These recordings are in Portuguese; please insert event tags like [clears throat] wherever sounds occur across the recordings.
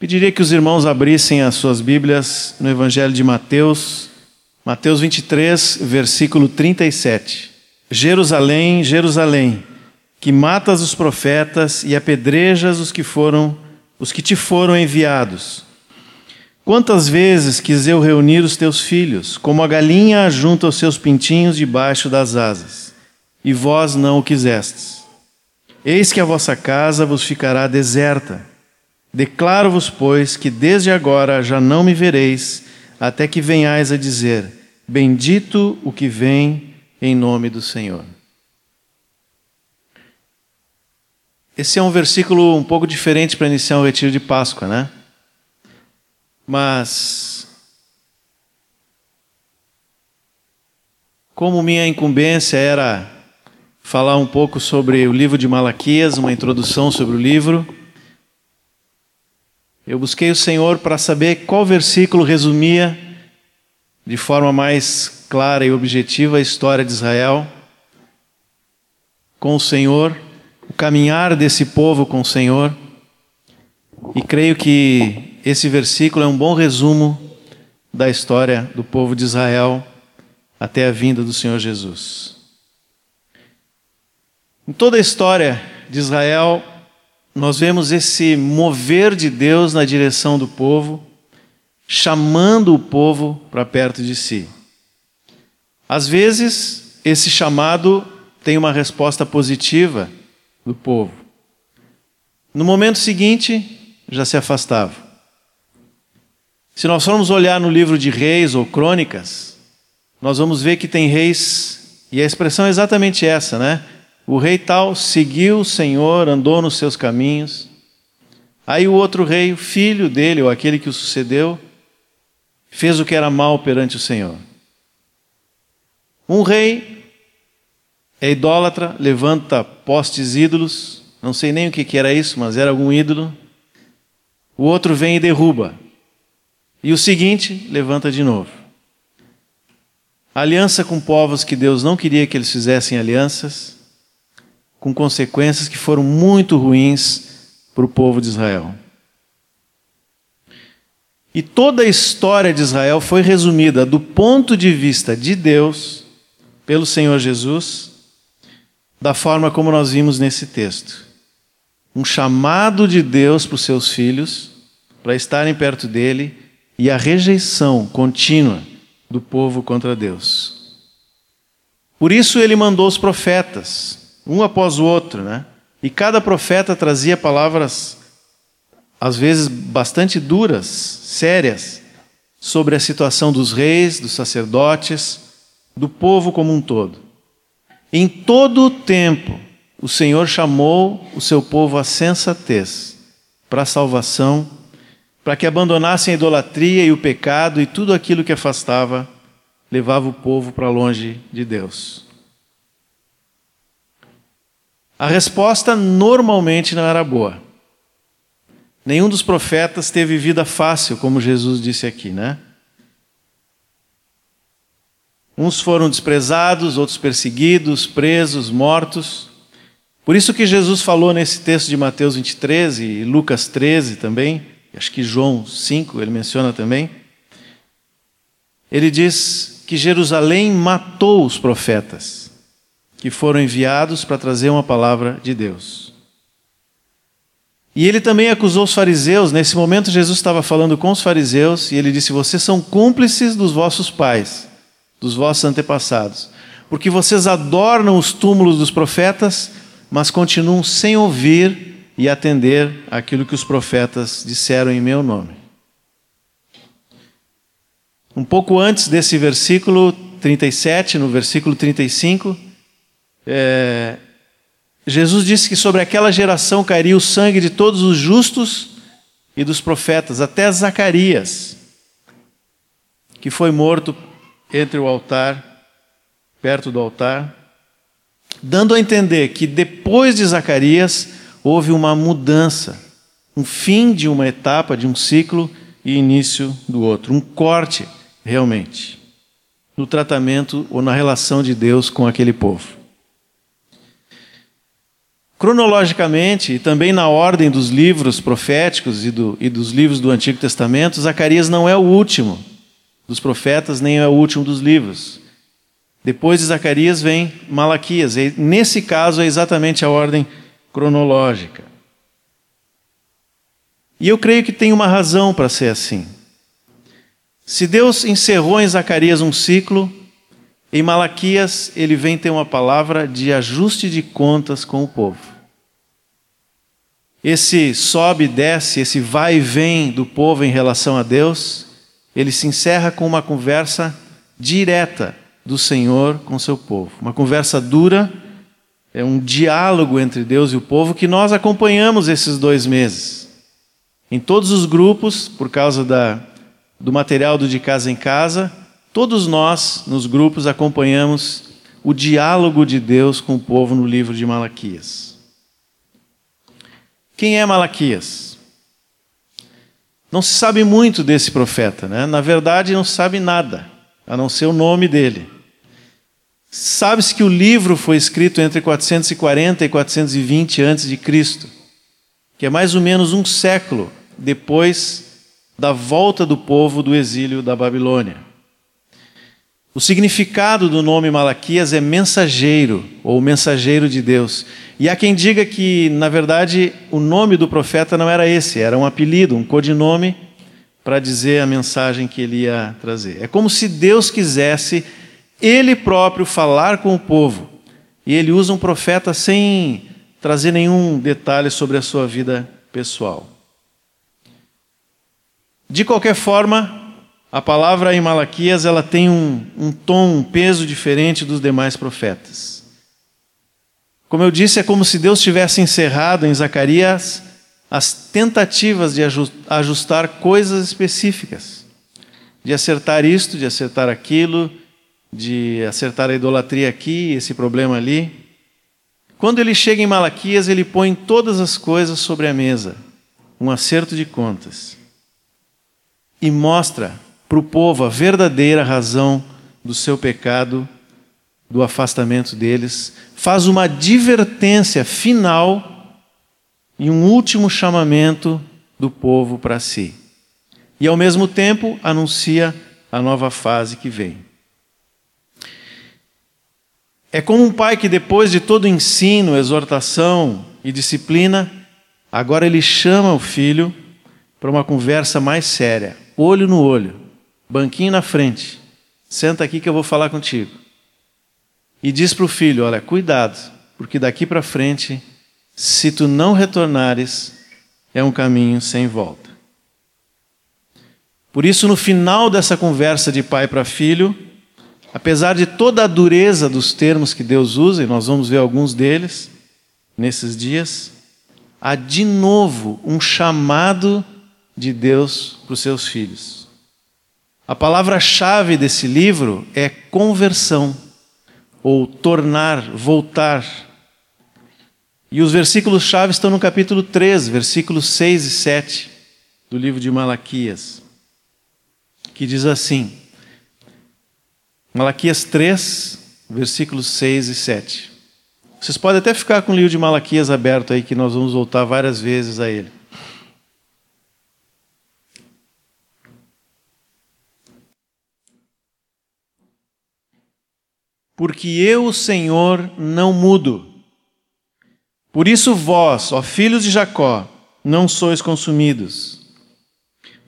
Pediria que os irmãos abrissem as suas Bíblias no Evangelho de Mateus, Mateus 23, versículo 37. Jerusalém, Jerusalém, que matas os profetas e apedrejas os que foram os que te foram enviados. Quantas vezes quis eu reunir os teus filhos, como a galinha junta os seus pintinhos debaixo das asas, e vós não o quisestes. Eis que a vossa casa vos ficará deserta. Declaro-vos, pois, que desde agora já não me vereis, até que venhais a dizer: Bendito o que vem em nome do Senhor. Esse é um versículo um pouco diferente para iniciar o retiro de Páscoa, né? Mas, como minha incumbência era falar um pouco sobre o livro de Malaquias, uma introdução sobre o livro, eu busquei o Senhor para saber qual versículo resumia de forma mais clara e objetiva a história de Israel com o Senhor, o caminhar desse povo com o Senhor. E creio que esse versículo é um bom resumo da história do povo de Israel até a vinda do Senhor Jesus. Em toda a história de Israel, nós vemos esse mover de Deus na direção do povo, chamando o povo para perto de si. Às vezes, esse chamado tem uma resposta positiva do povo. No momento seguinte, já se afastava. Se nós formos olhar no livro de Reis ou Crônicas, nós vamos ver que tem reis, e a expressão é exatamente essa, né? O rei tal seguiu o Senhor, andou nos seus caminhos. Aí o outro rei, o filho dele, ou aquele que o sucedeu, fez o que era mal perante o Senhor. Um rei é idólatra, levanta postes ídolos, não sei nem o que era isso, mas era algum ídolo. O outro vem e derruba. E o seguinte levanta de novo. Aliança com povos que Deus não queria que eles fizessem alianças com consequências que foram muito ruins para o povo de Israel. E toda a história de Israel foi resumida do ponto de vista de Deus, pelo Senhor Jesus, da forma como nós vimos nesse texto. Um chamado de Deus para os seus filhos, para estarem perto dele, e a rejeição contínua do povo contra Deus. Por isso ele mandou os profetas, um após o outro, né? E cada profeta trazia palavras, às vezes bastante duras, sérias, sobre a situação dos reis, dos sacerdotes, do povo como um todo. Em todo o tempo, o Senhor chamou o seu povo à sensatez, para a salvação, para que abandonassem a idolatria e o pecado e tudo aquilo que afastava, levava o povo para longe de Deus. A resposta normalmente não era boa. Nenhum dos profetas teve vida fácil, como Jesus disse aqui, né? Uns foram desprezados, outros perseguidos, presos, mortos. Por isso que Jesus falou nesse texto de Mateus 23 e Lucas 13 também, acho que João 5 ele menciona também. Ele diz que Jerusalém matou os profetas que foram enviados para trazer uma palavra de Deus. E ele também acusou os fariseus. Nesse momento, Jesus estava falando com os fariseus e ele disse: Vocês são cúmplices dos vossos pais, dos vossos antepassados, porque vocês adornam os túmulos dos profetas, mas continuam sem ouvir e atender aquilo que os profetas disseram em meu nome. Um pouco antes desse versículo 37, no versículo 35, é, Jesus disse que sobre aquela geração cairia o sangue de todos os justos e dos profetas, até Zacarias, que foi morto entre o altar, perto do altar, dando a entender que depois de Zacarias houve uma mudança, um fim de uma etapa, de um ciclo e início do outro, um corte realmente no tratamento ou na relação de Deus com aquele povo. Cronologicamente, e também na ordem dos livros proféticos e, do, e dos livros do Antigo Testamento, Zacarias não é o último dos profetas, nem é o último dos livros. Depois de Zacarias vem Malaquias. E nesse caso é exatamente a ordem cronológica. E eu creio que tem uma razão para ser assim. Se Deus encerrou em Zacarias um ciclo, em Malaquias ele vem ter uma palavra de ajuste de contas com o povo. Esse sobe e desce, esse vai e vem do povo em relação a Deus, ele se encerra com uma conversa direta do Senhor com seu povo. Uma conversa dura, é um diálogo entre Deus e o povo que nós acompanhamos esses dois meses. Em todos os grupos, por causa da, do material do De Casa em Casa, todos nós, nos grupos, acompanhamos o diálogo de Deus com o povo no livro de Malaquias. Quem é Malaquias? Não se sabe muito desse profeta, né? Na verdade, não se sabe nada, a não ser o nome dele. Sabe-se que o livro foi escrito entre 440 e 420 a.C., que é mais ou menos um século depois da volta do povo do exílio da Babilônia. O significado do nome Malaquias é mensageiro, ou mensageiro de Deus. E há quem diga que, na verdade, o nome do profeta não era esse, era um apelido, um codinome para dizer a mensagem que ele ia trazer. É como se Deus quisesse ele próprio falar com o povo. E ele usa um profeta sem trazer nenhum detalhe sobre a sua vida pessoal. De qualquer forma, a palavra em Malaquias ela tem um, um tom, um peso diferente dos demais profetas. Como eu disse, é como se Deus tivesse encerrado em Zacarias as tentativas de ajustar coisas específicas, de acertar isto, de acertar aquilo, de acertar a idolatria aqui, esse problema ali. Quando ele chega em Malaquias, ele põe todas as coisas sobre a mesa, um acerto de contas, e mostra para o povo a verdadeira razão do seu pecado, do afastamento deles, faz uma advertência final e um último chamamento do povo para si. E ao mesmo tempo anuncia a nova fase que vem. É como um pai que, depois de todo ensino, exortação e disciplina, agora ele chama o filho para uma conversa mais séria, olho no olho, banquinho na frente. Senta aqui que eu vou falar contigo. E diz para o filho: Olha, cuidado, porque daqui para frente, se tu não retornares, é um caminho sem volta. Por isso, no final dessa conversa de pai para filho, apesar de toda a dureza dos termos que Deus usa, e nós vamos ver alguns deles nesses dias, há de novo um chamado de Deus para os seus filhos. A palavra-chave desse livro é conversão, ou tornar, voltar. E os versículos-chave estão no capítulo 3, versículos 6 e 7 do livro de Malaquias, que diz assim: Malaquias 3, versículos 6 e 7. Vocês podem até ficar com o livro de Malaquias aberto aí, que nós vamos voltar várias vezes a ele. Porque eu, o Senhor, não mudo. Por isso vós, ó filhos de Jacó, não sois consumidos.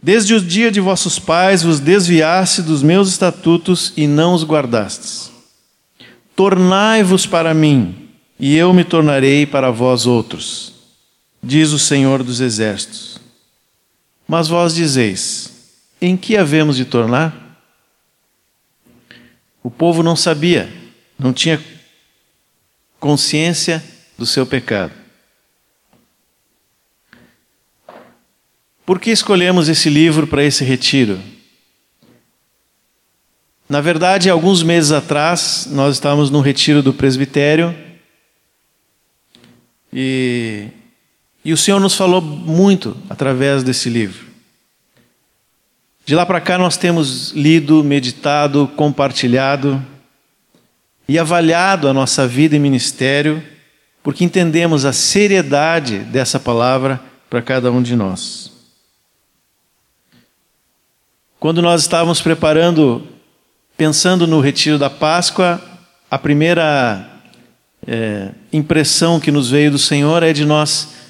Desde o dia de vossos pais vos desviaste dos meus estatutos e não os guardastes. Tornai-vos para mim, e eu me tornarei para vós outros, diz o Senhor dos Exércitos. Mas vós dizeis: em que havemos de tornar? O povo não sabia, não tinha consciência do seu pecado. Por que escolhemos esse livro para esse retiro? Na verdade, alguns meses atrás, nós estávamos no retiro do presbitério e, e o Senhor nos falou muito através desse livro. De lá para cá, nós temos lido, meditado, compartilhado e avaliado a nossa vida e ministério porque entendemos a seriedade dessa palavra para cada um de nós. Quando nós estávamos preparando, pensando no retiro da Páscoa, a primeira é, impressão que nos veio do Senhor é de nós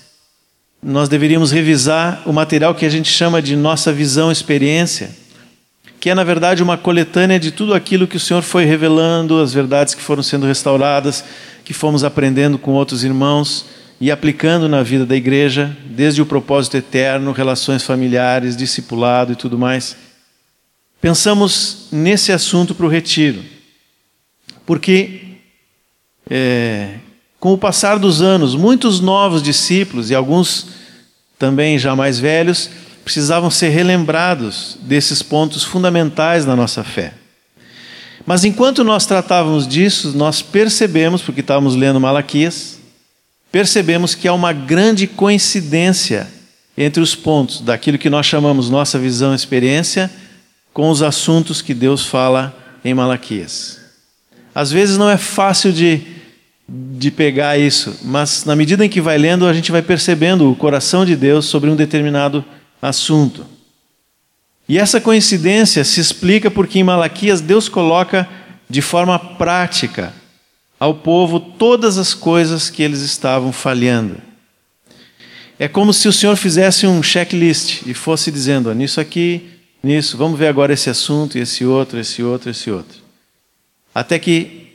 nós deveríamos revisar o material que a gente chama de nossa visão experiência, que é na verdade uma coletânea de tudo aquilo que o Senhor foi revelando, as verdades que foram sendo restauradas, que fomos aprendendo com outros irmãos e aplicando na vida da igreja, desde o propósito eterno, relações familiares, discipulado e tudo mais. Pensamos nesse assunto para o retiro, porque é, com o passar dos anos, muitos novos discípulos e alguns também já mais velhos precisavam ser relembrados desses pontos fundamentais da nossa fé. Mas enquanto nós tratávamos disso, nós percebemos, porque estávamos lendo Malaquias, percebemos que há uma grande coincidência entre os pontos daquilo que nós chamamos nossa visão e experiência com os assuntos que Deus fala em Malaquias. Às vezes não é fácil de de pegar isso, mas na medida em que vai lendo, a gente vai percebendo o coração de Deus sobre um determinado assunto. E essa coincidência se explica porque em Malaquias Deus coloca de forma prática ao povo todas as coisas que eles estavam falhando. É como se o Senhor fizesse um checklist e fosse dizendo: nisso aqui, nisso, vamos ver agora esse assunto, esse outro, esse outro, esse outro. Até que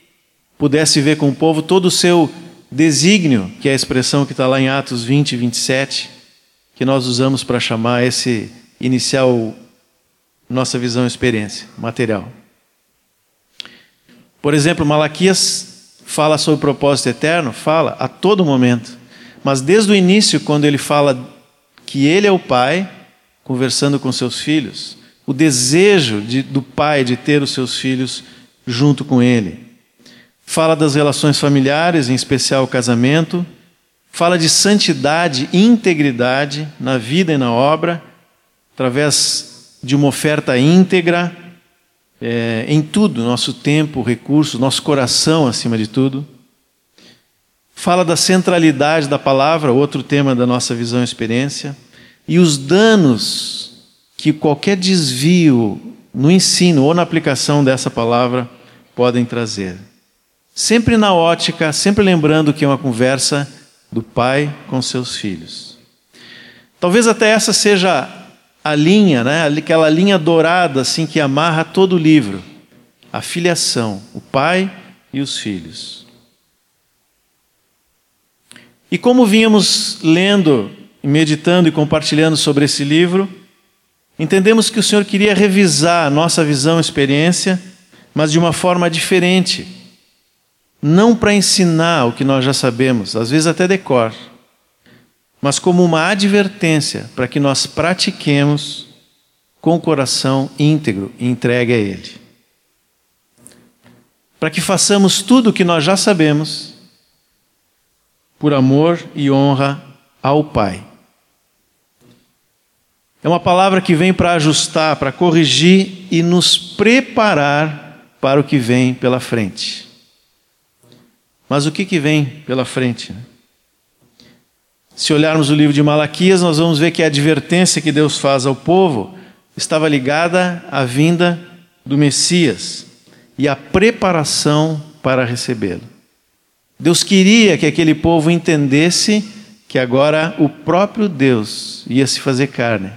pudesse ver com o povo todo o seu desígnio, que é a expressão que está lá em Atos 20 e 27, que nós usamos para chamar esse inicial nossa visão experiência material. Por exemplo, Malaquias fala sobre o propósito eterno, fala a todo momento, mas desde o início, quando ele fala que ele é o pai, conversando com seus filhos, o desejo de, do pai de ter os seus filhos junto com ele. Fala das relações familiares, em especial o casamento. Fala de santidade e integridade na vida e na obra, através de uma oferta íntegra, é, em tudo, nosso tempo, recursos, nosso coração acima de tudo. Fala da centralidade da palavra, outro tema da nossa visão e experiência, e os danos que qualquer desvio no ensino ou na aplicação dessa palavra podem trazer. Sempre na ótica, sempre lembrando que é uma conversa do pai com seus filhos. Talvez até essa seja a linha, né? aquela linha dourada assim que amarra todo o livro. A filiação, o pai e os filhos. E como vínhamos lendo, meditando e compartilhando sobre esse livro, entendemos que o Senhor queria revisar a nossa visão e experiência, mas de uma forma diferente não para ensinar o que nós já sabemos, às vezes até decor, mas como uma advertência para que nós pratiquemos com o coração íntegro e entregue a Ele. Para que façamos tudo o que nós já sabemos, por amor e honra ao Pai. É uma palavra que vem para ajustar, para corrigir e nos preparar para o que vem pela frente. Mas o que, que vem pela frente? Né? Se olharmos o livro de Malaquias, nós vamos ver que a advertência que Deus faz ao povo estava ligada à vinda do Messias e à preparação para recebê-lo. Deus queria que aquele povo entendesse que agora o próprio Deus ia se fazer carne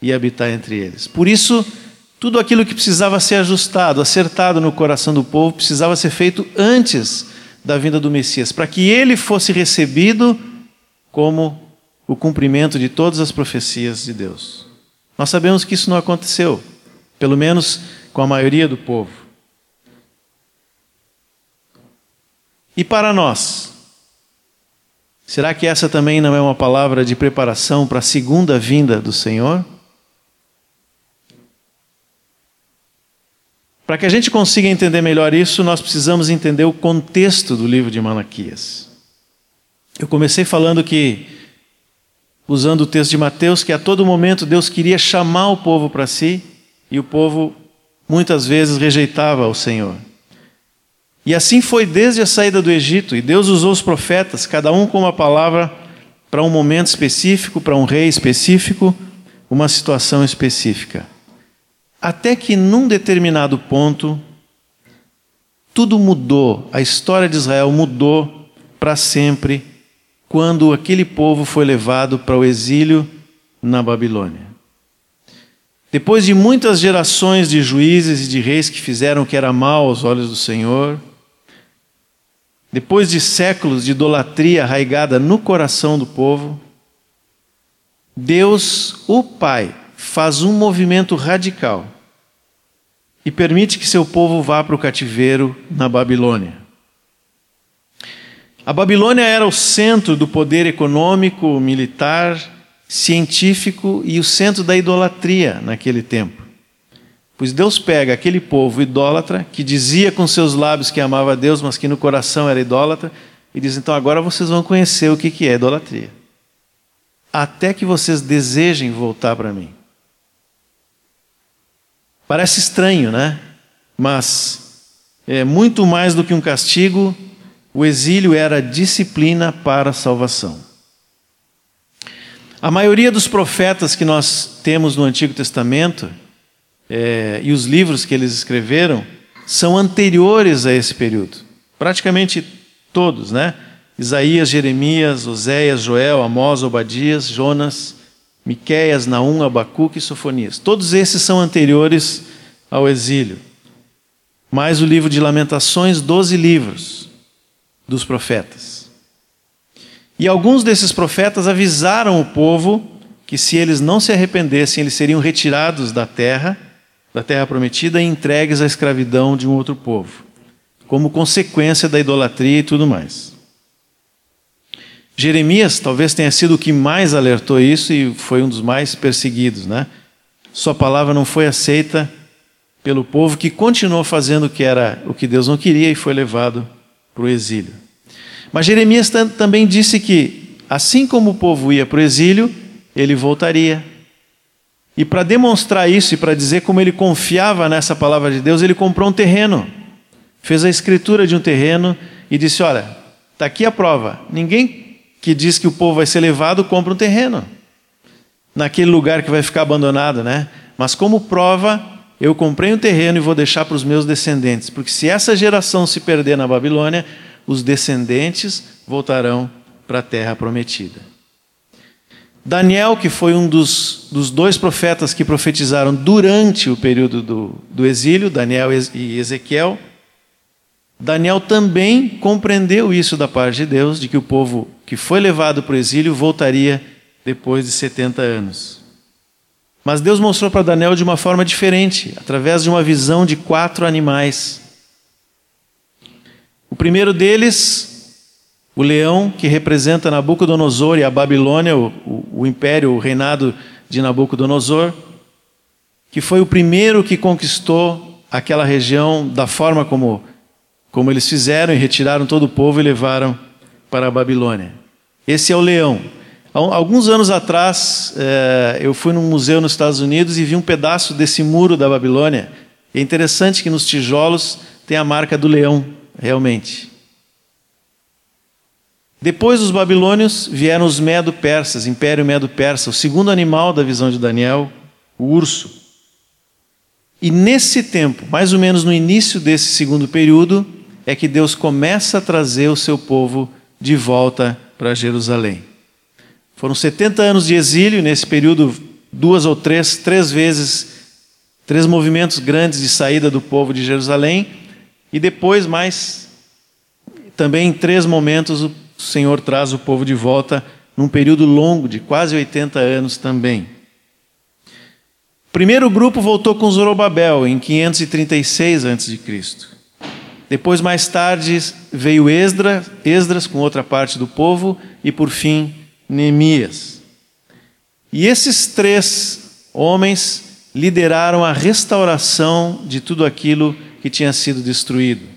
e habitar entre eles. Por isso, tudo aquilo que precisava ser ajustado, acertado no coração do povo, precisava ser feito antes da vinda do Messias, para que ele fosse recebido como o cumprimento de todas as profecias de Deus. Nós sabemos que isso não aconteceu, pelo menos com a maioria do povo. E para nós, será que essa também não é uma palavra de preparação para a segunda vinda do Senhor? Para que a gente consiga entender melhor isso, nós precisamos entender o contexto do livro de Malaquias. Eu comecei falando que, usando o texto de Mateus, que a todo momento Deus queria chamar o povo para si e o povo muitas vezes rejeitava o Senhor. E assim foi desde a saída do Egito, e Deus usou os profetas, cada um com uma palavra para um momento específico, para um rei específico, uma situação específica. Até que num determinado ponto, tudo mudou, a história de Israel mudou para sempre, quando aquele povo foi levado para o exílio na Babilônia. Depois de muitas gerações de juízes e de reis que fizeram o que era mal aos olhos do Senhor, depois de séculos de idolatria arraigada no coração do povo, Deus, o Pai, faz um movimento radical e permite que seu povo vá para o cativeiro na Babilônia. A Babilônia era o centro do poder econômico, militar, científico e o centro da idolatria naquele tempo. Pois Deus pega aquele povo idólatra, que dizia com seus lábios que amava a Deus, mas que no coração era idólatra, e diz: então agora vocês vão conhecer o que é idolatria. Até que vocês desejem voltar para mim. Parece estranho, né? Mas é muito mais do que um castigo, o exílio era disciplina para a salvação. A maioria dos profetas que nós temos no Antigo Testamento é, e os livros que eles escreveram são anteriores a esse período. Praticamente todos, né? Isaías, Jeremias, Oséias, Joel, Amós, Obadias, Jonas, Miqueias, Naum, Abacuque e Sofonias. Todos esses são anteriores ao exílio. Mais o livro de Lamentações, doze livros dos profetas. E alguns desses profetas avisaram o povo que se eles não se arrependessem, eles seriam retirados da terra da terra prometida e entregues à escravidão de um outro povo, como consequência da idolatria e tudo mais. Jeremias talvez tenha sido o que mais alertou isso e foi um dos mais perseguidos, né? Sua palavra não foi aceita pelo povo que continuou fazendo o que era o que Deus não queria e foi levado para o exílio. Mas Jeremias também disse que assim como o povo ia para o exílio, ele voltaria e para demonstrar isso e para dizer como ele confiava nessa palavra de Deus, ele comprou um terreno. Fez a escritura de um terreno e disse: Olha, está aqui a prova. Ninguém que diz que o povo vai ser levado compra um terreno naquele lugar que vai ficar abandonado, né? Mas como prova, eu comprei um terreno e vou deixar para os meus descendentes, porque se essa geração se perder na Babilônia, os descendentes voltarão para a terra prometida. Daniel, que foi um dos, dos dois profetas que profetizaram durante o período do, do exílio, Daniel e Ezequiel, Daniel também compreendeu isso da parte de Deus, de que o povo que foi levado para o exílio voltaria depois de 70 anos. Mas Deus mostrou para Daniel de uma forma diferente, através de uma visão de quatro animais. O primeiro deles o leão, que representa Nabucodonosor e a Babilônia, o, o, império, o reinado de Nabucodonosor, que foi o primeiro que conquistou aquela região da forma como, como eles fizeram e retiraram todo o povo e levaram para a Babilônia. Esse é o leão. Alguns anos atrás, é, eu fui num museu nos Estados Unidos e vi um pedaço desse muro da Babilônia. É interessante que nos tijolos tem a marca do leão, realmente. Depois dos babilônios vieram os medo-persas, Império Medo-Persa, o segundo animal da visão de Daniel, o urso. E nesse tempo, mais ou menos no início desse segundo período, é que Deus começa a trazer o seu povo de volta para Jerusalém. Foram 70 anos de exílio, nesse período, duas ou três, três vezes, três movimentos grandes de saída do povo de Jerusalém, e depois mais, também em três momentos, o Senhor traz o povo de volta num período longo de quase 80 anos também. O primeiro grupo voltou com Zorobabel em 536 a.C. Depois, mais tarde, veio Esdras, Esdras com outra parte do povo e, por fim, Neemias. E esses três homens lideraram a restauração de tudo aquilo que tinha sido destruído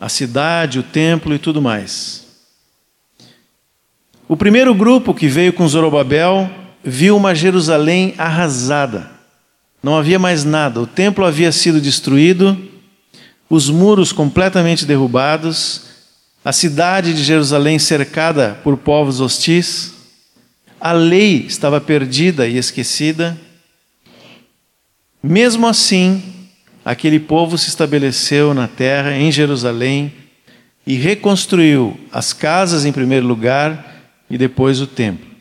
a cidade, o templo e tudo mais. O primeiro grupo que veio com Zorobabel viu uma Jerusalém arrasada. Não havia mais nada. O templo havia sido destruído, os muros completamente derrubados, a cidade de Jerusalém cercada por povos hostis, a lei estava perdida e esquecida. Mesmo assim, aquele povo se estabeleceu na terra, em Jerusalém, e reconstruiu as casas em primeiro lugar e depois o templo.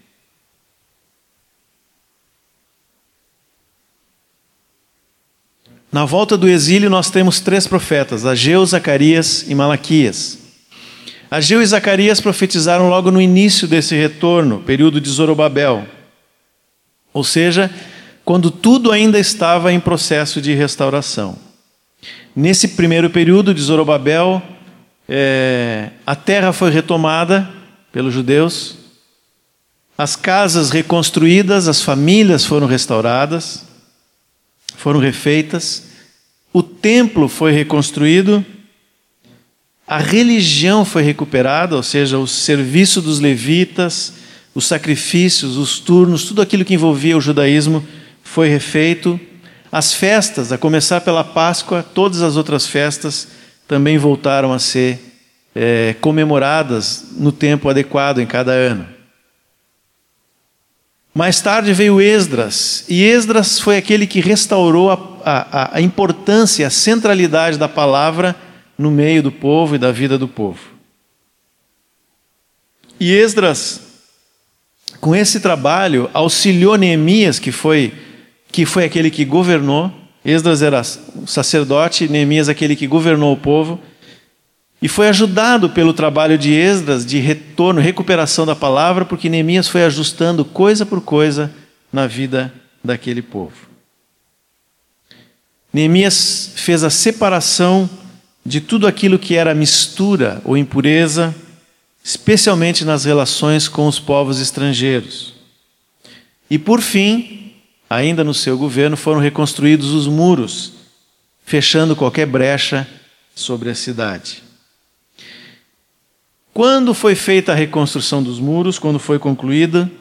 Na volta do exílio, nós temos três profetas: Ageu, Zacarias e Malaquias. Ageu e Zacarias profetizaram logo no início desse retorno, período de Zorobabel. Ou seja, quando tudo ainda estava em processo de restauração. Nesse primeiro período de Zorobabel, é, a terra foi retomada pelos judeus, as casas reconstruídas, as famílias foram restauradas, foram refeitas, o templo foi reconstruído, a religião foi recuperada, ou seja, o serviço dos levitas, os sacrifícios, os turnos, tudo aquilo que envolvia o judaísmo foi refeito. As festas, a começar pela Páscoa, todas as outras festas também voltaram a ser é, comemoradas no tempo adequado em cada ano. Mais tarde veio Esdras, e Esdras foi aquele que restaurou a, a, a importância, a centralidade da palavra no meio do povo e da vida do povo. E Esdras, com esse trabalho, auxiliou Neemias, que foi, que foi aquele que governou. Esdras era sacerdote, Neemias aquele que governou o povo. E foi ajudado pelo trabalho de Esdras de retorno, recuperação da palavra, porque Neemias foi ajustando coisa por coisa na vida daquele povo. Neemias fez a separação de tudo aquilo que era mistura ou impureza, especialmente nas relações com os povos estrangeiros. E por fim, ainda no seu governo, foram reconstruídos os muros, fechando qualquer brecha sobre a cidade. Quando foi feita a reconstrução dos muros, quando foi concluída,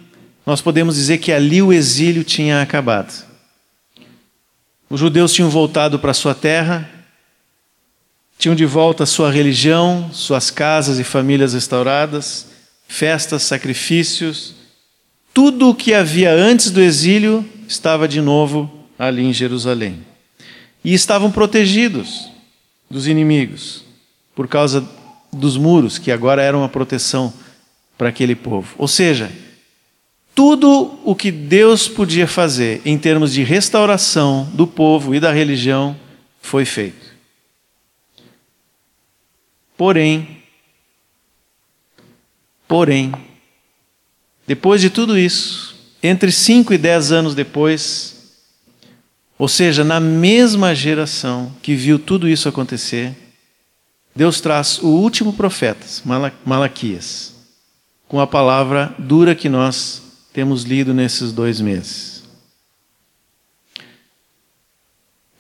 nós podemos dizer que ali o exílio tinha acabado. Os judeus tinham voltado para sua terra, tinham de volta sua religião, suas casas e famílias restauradas, festas, sacrifícios, tudo o que havia antes do exílio estava de novo ali em Jerusalém. E estavam protegidos dos inimigos por causa dos muros, que agora eram uma proteção para aquele povo. Ou seja, tudo o que Deus podia fazer em termos de restauração do povo e da religião foi feito. Porém, porém, depois de tudo isso, entre cinco e dez anos depois, ou seja, na mesma geração que viu tudo isso acontecer, Deus traz o último profeta, Malaquias, com a palavra dura que nós temos lido nesses dois meses.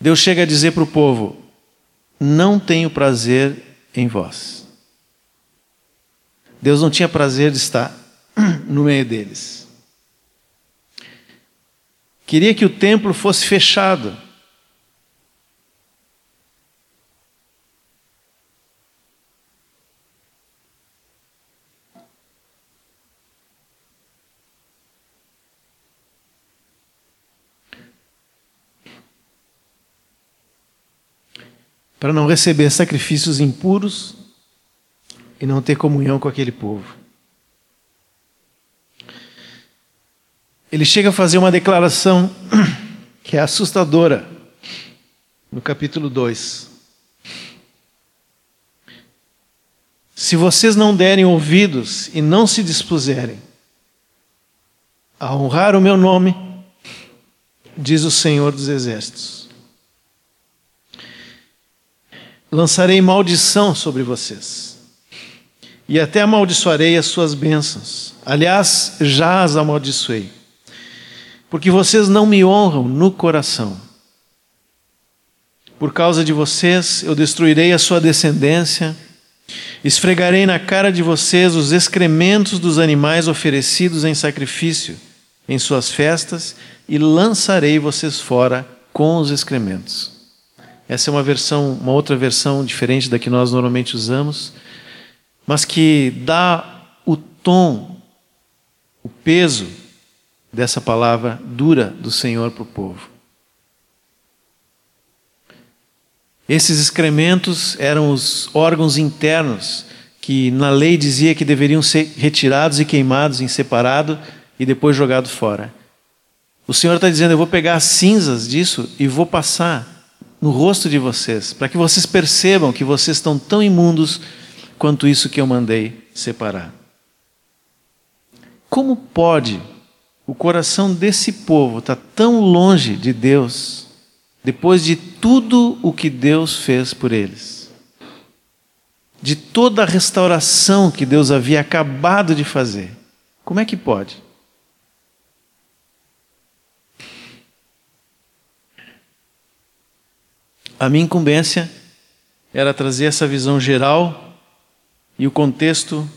Deus chega a dizer para o povo: Não tenho prazer em vós. Deus não tinha prazer de estar [clears throat] no meio deles. Queria que o templo fosse fechado para não receber sacrifícios impuros e não ter comunhão com aquele povo. Ele chega a fazer uma declaração [clears throat] que é assustadora no capítulo 2. Se vocês não derem ouvidos e não se dispuserem a honrar o meu nome, diz o Senhor dos Exércitos, lançarei maldição sobre vocês, e até amaldiçoarei as suas bênçãos. Aliás, já as amaldiçoei, porque vocês não me honram no coração. Por causa de vocês, eu destruirei a sua descendência, esfregarei na cara de vocês os excrementos dos animais oferecidos em sacrifício em suas festas, e lançarei vocês fora com os excrementos. Essa é uma versão, uma outra versão diferente da que nós normalmente usamos, mas que dá o tom, o peso dessa palavra dura do Senhor para o povo. Esses excrementos eram os órgãos internos que na lei dizia que deveriam ser retirados e queimados em separado e depois jogados fora. O Senhor está dizendo: Eu vou pegar as cinzas disso e vou passar no rosto de vocês, para que vocês percebam que vocês estão tão imundos quanto isso que eu mandei separar. Como pode o coração desse povo estar tá tão longe de Deus, depois de tudo o que Deus fez por eles? De toda a restauração que Deus havia acabado de fazer. Como é que pode? A minha incumbência era trazer essa visão geral e o contexto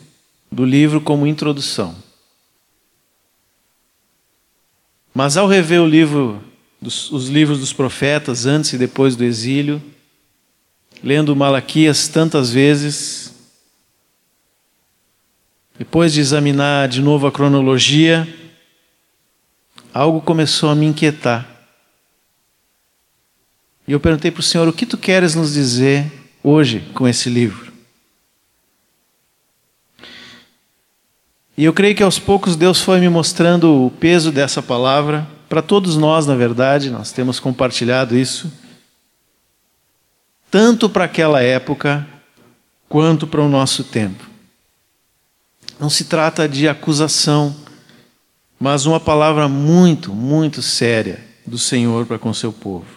do livro como introdução. Mas ao rever o livro, os livros dos profetas antes e depois do exílio, lendo Malaquias tantas vezes, depois de examinar de novo a cronologia, algo começou a me inquietar. E eu perguntei para o Senhor: o que tu queres nos dizer hoje com esse livro? E eu creio que aos poucos Deus foi me mostrando o peso dessa palavra, para todos nós, na verdade, nós temos compartilhado isso, tanto para aquela época quanto para o nosso tempo. Não se trata de acusação, mas uma palavra muito, muito séria do Senhor para com seu povo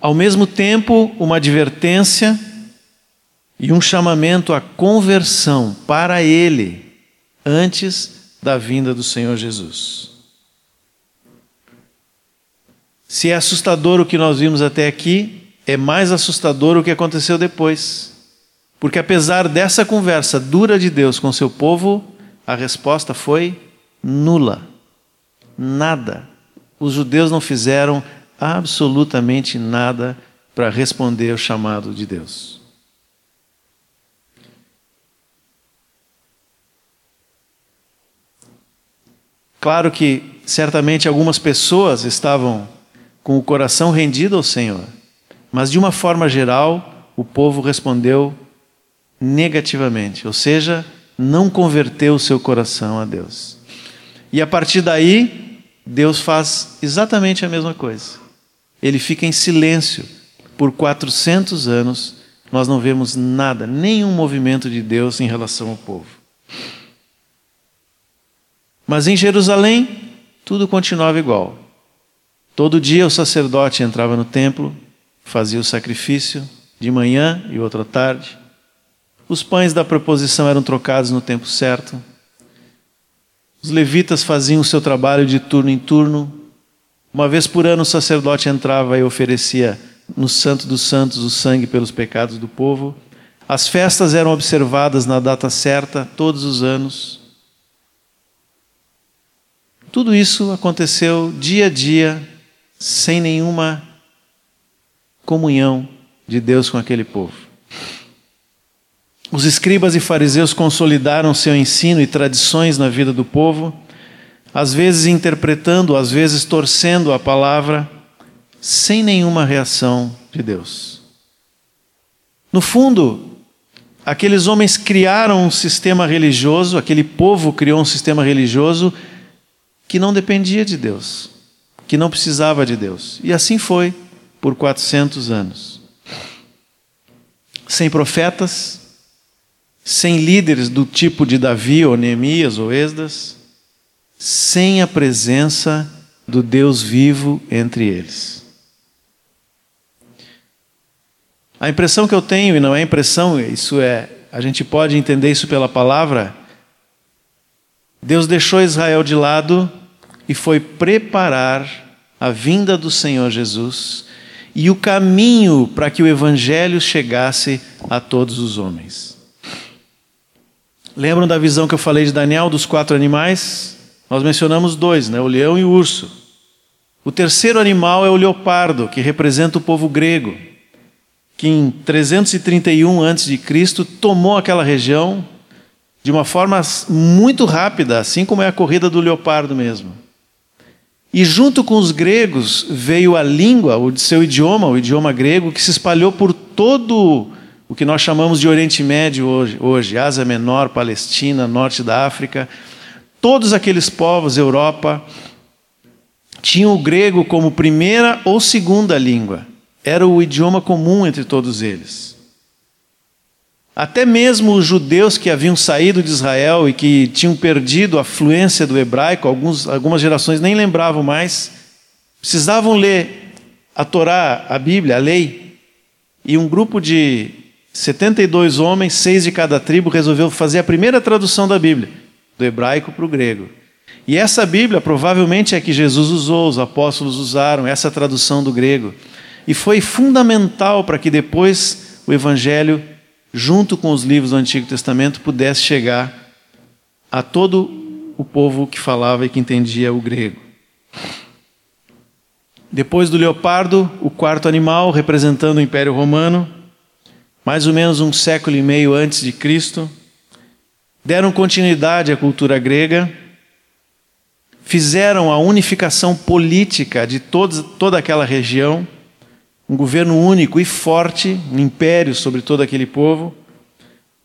ao mesmo tempo, uma advertência e um chamamento à conversão para ele antes da vinda do Senhor Jesus. Se é assustador o que nós vimos até aqui, é mais assustador o que aconteceu depois. Porque apesar dessa conversa dura de Deus com seu povo, a resposta foi nula. Nada. Os judeus não fizeram absolutamente nada para responder ao chamado de Deus. Claro que certamente algumas pessoas estavam com o coração rendido ao Senhor, mas de uma forma geral, o povo respondeu negativamente, ou seja, não converteu o seu coração a Deus. E a partir daí, Deus faz exatamente a mesma coisa. Ele fica em silêncio por 400 anos. Nós não vemos nada, nenhum movimento de Deus em relação ao povo. Mas em Jerusalém, tudo continuava igual. Todo dia o sacerdote entrava no templo, fazia o sacrifício, de manhã e outra tarde. Os pães da proposição eram trocados no tempo certo. Os levitas faziam o seu trabalho de turno em turno, uma vez por ano o sacerdote entrava e oferecia no Santo dos Santos o sangue pelos pecados do povo. As festas eram observadas na data certa, todos os anos. Tudo isso aconteceu dia a dia, sem nenhuma comunhão de Deus com aquele povo. Os escribas e fariseus consolidaram seu ensino e tradições na vida do povo às vezes interpretando, às vezes torcendo a palavra, sem nenhuma reação de Deus. No fundo, aqueles homens criaram um sistema religioso, aquele povo criou um sistema religioso que não dependia de Deus, que não precisava de Deus. E assim foi por 400 anos. Sem profetas, sem líderes do tipo de Davi ou Neemias ou Esdras, sem a presença do Deus vivo entre eles. A impressão que eu tenho, e não é impressão, isso é, a gente pode entender isso pela palavra, Deus deixou Israel de lado e foi preparar a vinda do Senhor Jesus e o caminho para que o evangelho chegasse a todos os homens. Lembram da visão que eu falei de Daniel dos quatro animais? Nós mencionamos dois, né? o leão e o urso. O terceiro animal é o leopardo, que representa o povo grego, que em 331 a.C. tomou aquela região de uma forma muito rápida, assim como é a corrida do leopardo mesmo. E junto com os gregos veio a língua, o seu idioma, o idioma grego, que se espalhou por todo o que nós chamamos de Oriente Médio hoje, hoje Ásia Menor, Palestina, Norte da África. Todos aqueles povos, Europa, tinham o grego como primeira ou segunda língua. Era o idioma comum entre todos eles. Até mesmo os judeus que haviam saído de Israel e que tinham perdido a fluência do hebraico, alguns, algumas gerações nem lembravam mais, precisavam ler a Torá, a Bíblia, a lei. E um grupo de 72 homens, seis de cada tribo, resolveu fazer a primeira tradução da Bíblia, do hebraico para o grego. E essa Bíblia provavelmente é que Jesus usou, os apóstolos usaram, essa tradução do grego. E foi fundamental para que depois o Evangelho junto com os livros do Antigo Testamento, pudesse chegar a todo o povo que falava e que entendia o grego. Depois do leopardo, o quarto animal, representando o Império Romano, mais ou menos um século e meio antes de Cristo, deram continuidade à cultura grega, fizeram a unificação política de todos, toda aquela região um governo único e forte, um império sobre todo aquele povo,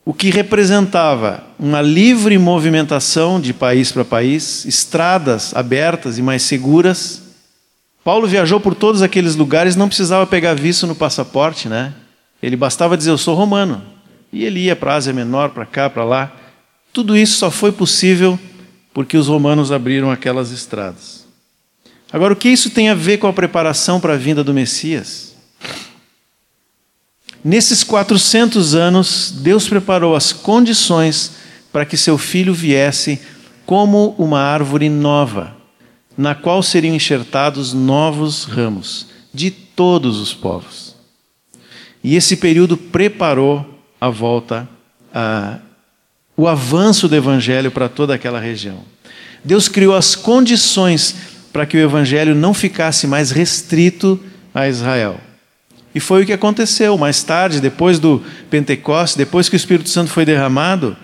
o que representava uma livre movimentação de país para país, estradas abertas e mais seguras. Paulo viajou por todos aqueles lugares, não precisava pegar visto no passaporte, né? Ele bastava dizer eu sou romano. E ele ia para a Ásia Menor, para cá, para lá. Tudo isso só foi possível porque os romanos abriram aquelas estradas. Agora, o que isso tem a ver com a preparação para a vinda do Messias? Nesses 400 anos, Deus preparou as condições para que seu filho viesse como uma árvore nova, na qual seriam enxertados novos ramos de todos os povos. E esse período preparou a volta, a, o avanço do evangelho para toda aquela região. Deus criou as condições para que o evangelho não ficasse mais restrito a Israel. E foi o que aconteceu mais tarde, depois do Pentecostes, depois que o Espírito Santo foi derramado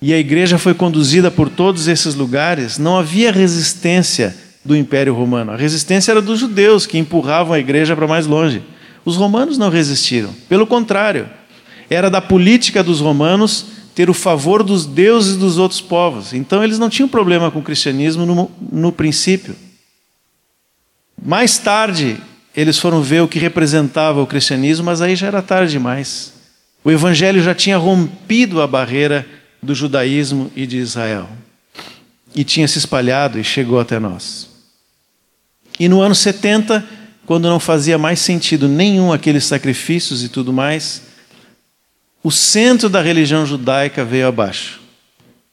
e a igreja foi conduzida por todos esses lugares, não havia resistência do Império Romano. A resistência era dos judeus que empurravam a igreja para mais longe. Os romanos não resistiram, pelo contrário, era da política dos romanos ter o favor dos deuses dos outros povos. Então eles não tinham problema com o cristianismo no, no princípio. Mais tarde, eles foram ver o que representava o cristianismo, mas aí já era tarde demais. O evangelho já tinha rompido a barreira do judaísmo e de Israel. E tinha se espalhado e chegou até nós. E no ano 70, quando não fazia mais sentido nenhum aqueles sacrifícios e tudo mais, o centro da religião judaica veio abaixo.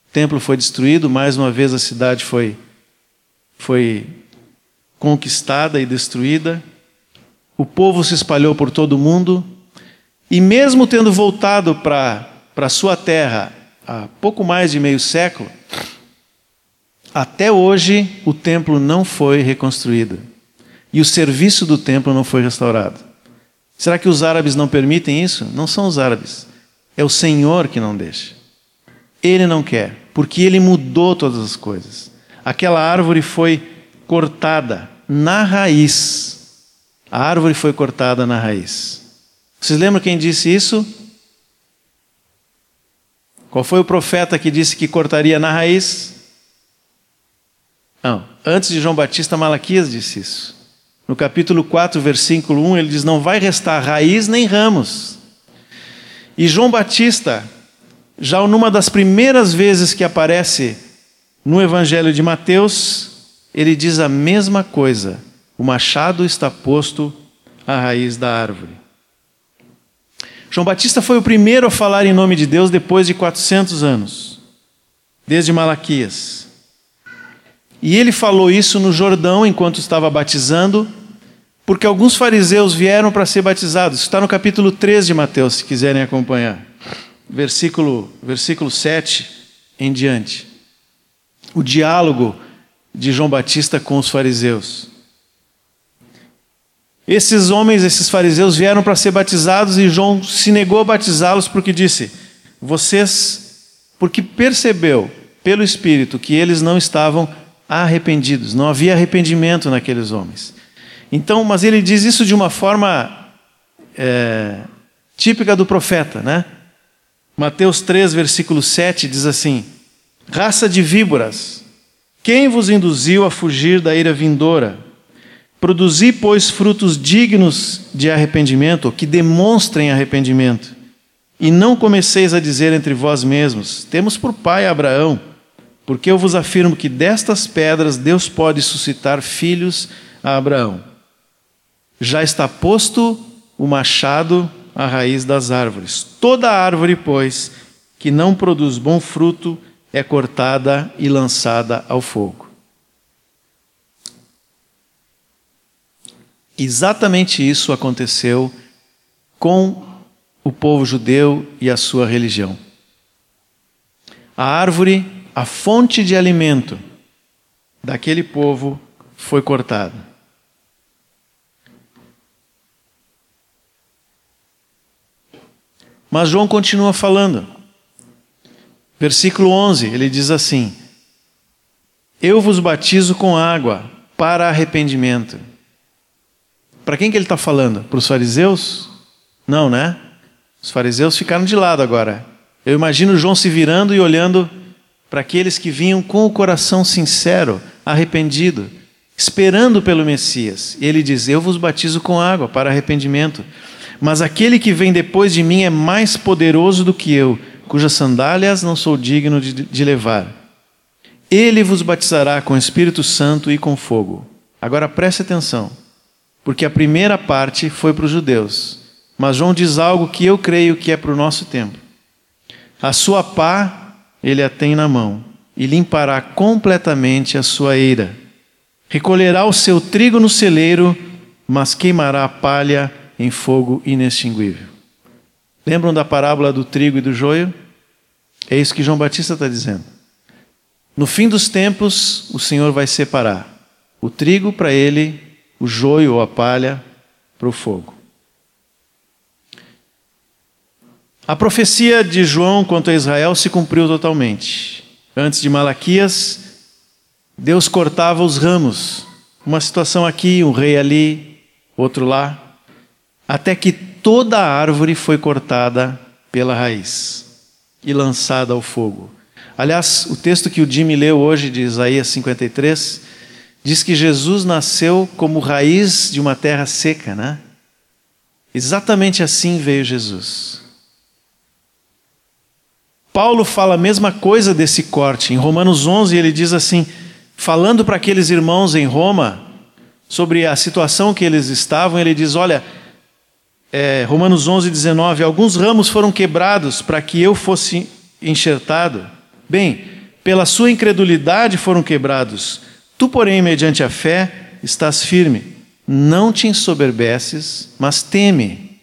O templo foi destruído, mais uma vez a cidade foi, foi conquistada e destruída o povo se espalhou por todo o mundo, e mesmo tendo voltado para sua terra há pouco mais de meio século, até hoje o templo não foi reconstruído e o serviço do templo não foi restaurado. Será que os árabes não permitem isso? Não são os árabes, é o Senhor que não deixa. Ele não quer, porque ele mudou todas as coisas. Aquela árvore foi cortada na raiz a árvore foi cortada na raiz. Vocês lembram quem disse isso? Qual foi o profeta que disse que cortaria na raiz? Não, antes de João Batista, Malaquias disse isso. No capítulo 4, versículo 1, ele diz: Não vai restar raiz nem ramos. E João Batista, já numa das primeiras vezes que aparece no Evangelho de Mateus, ele diz a mesma coisa o machado está posto à raiz da árvore. João Batista foi o primeiro a falar em nome de Deus depois de 400 anos, desde Malaquias. E ele falou isso no Jordão enquanto estava batizando, porque alguns fariseus vieram para ser batizados. Isso está no capítulo 3 de Mateus, se quiserem acompanhar. Versículo, versículo 7 em diante. O diálogo de João Batista com os fariseus. Esses homens, esses fariseus vieram para ser batizados e João se negou a batizá-los porque disse: Vocês, porque percebeu pelo Espírito que eles não estavam arrependidos, não havia arrependimento naqueles homens. Então, mas ele diz isso de uma forma é, típica do profeta, né? Mateus 3, versículo 7 diz assim: Raça de víboras, quem vos induziu a fugir da ira vindoura? Produzi, pois, frutos dignos de arrependimento, que demonstrem arrependimento. E não comeceis a dizer entre vós mesmos: Temos por pai Abraão, porque eu vos afirmo que destas pedras Deus pode suscitar filhos a Abraão. Já está posto o machado à raiz das árvores. Toda árvore, pois, que não produz bom fruto, é cortada e lançada ao fogo. Exatamente isso aconteceu com o povo judeu e a sua religião. A árvore, a fonte de alimento daquele povo foi cortada. Mas João continua falando. Versículo 11, ele diz assim: Eu vos batizo com água para arrependimento para quem que ele está falando? Para os fariseus? Não, né? Os fariseus ficaram de lado agora. Eu imagino João se virando e olhando para aqueles que vinham com o coração sincero, arrependido, esperando pelo Messias. E ele diz: Eu vos batizo com água para arrependimento. Mas aquele que vem depois de mim é mais poderoso do que eu, cujas sandálias não sou digno de, de levar. Ele vos batizará com Espírito Santo e com fogo. Agora preste atenção porque a primeira parte foi para os judeus. Mas João diz algo que eu creio que é para o nosso tempo. A sua pá ele a tem na mão e limpará completamente a sua eira. Recolherá o seu trigo no celeiro, mas queimará a palha em fogo inextinguível. Lembram da parábola do trigo e do joio? É isso que João Batista está dizendo. No fim dos tempos, o Senhor vai separar o trigo para ele o joio ou a palha para o fogo. A profecia de João quanto a Israel se cumpriu totalmente. Antes de Malaquias, Deus cortava os ramos. Uma situação aqui, um rei ali, outro lá, até que toda a árvore foi cortada pela raiz e lançada ao fogo. Aliás, o texto que o Jimmy leu hoje de Isaías 53 diz que Jesus nasceu como raiz de uma terra seca, né? Exatamente assim veio Jesus. Paulo fala a mesma coisa desse corte. Em Romanos 11, ele diz assim, falando para aqueles irmãos em Roma, sobre a situação que eles estavam, ele diz: Olha, é, Romanos 11, 19: Alguns ramos foram quebrados para que eu fosse enxertado. Bem, pela sua incredulidade foram quebrados Tu, porém, mediante a fé, estás firme. Não te ensoberbeces, mas teme.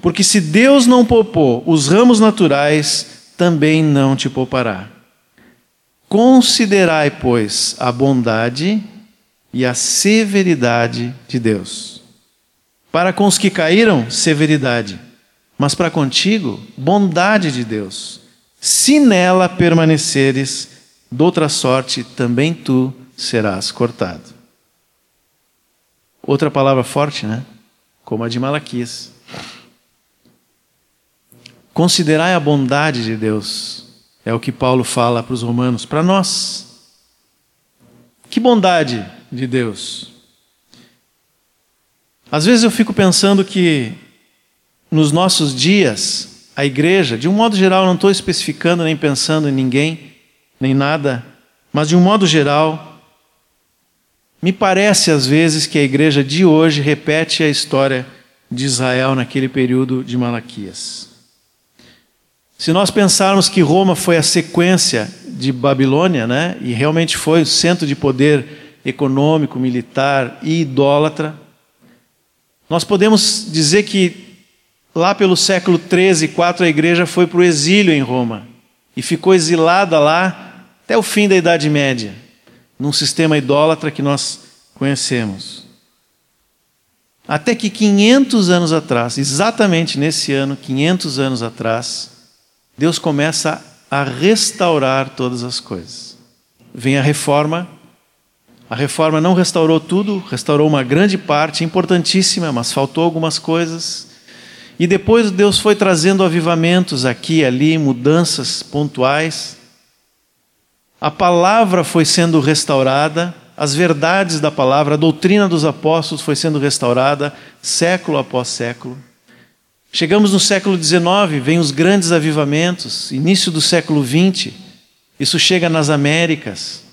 Porque se Deus não poupou os ramos naturais, também não te poupará. Considerai, pois, a bondade e a severidade de Deus. Para com os que caíram, severidade, mas para contigo, bondade de Deus. Se nela permaneceres, doutra sorte também tu serás cortado. Outra palavra forte, né? Como a de Malaquias. Considerai a bondade de Deus, é o que Paulo fala para os romanos, para nós. Que bondade de Deus. Às vezes eu fico pensando que nos nossos dias, a igreja, de um modo geral, não estou especificando nem pensando em ninguém, nem nada, mas de um modo geral, me parece às vezes que a igreja de hoje repete a história de Israel naquele período de Malaquias. Se nós pensarmos que Roma foi a sequência de Babilônia, né, e realmente foi o centro de poder econômico, militar e idólatra, nós podemos dizer que lá pelo século 13 e 4 a igreja foi para o exílio em Roma e ficou exilada lá até o fim da Idade Média num sistema idólatra que nós conhecemos. Até que 500 anos atrás, exatamente nesse ano, 500 anos atrás, Deus começa a restaurar todas as coisas. Vem a reforma. A reforma não restaurou tudo, restaurou uma grande parte, importantíssima, mas faltou algumas coisas. E depois Deus foi trazendo avivamentos aqui e ali, mudanças pontuais. A palavra foi sendo restaurada, as verdades da palavra, a doutrina dos apóstolos foi sendo restaurada século após século. Chegamos no século XIX, vem os grandes avivamentos, início do século XX, isso chega nas Américas.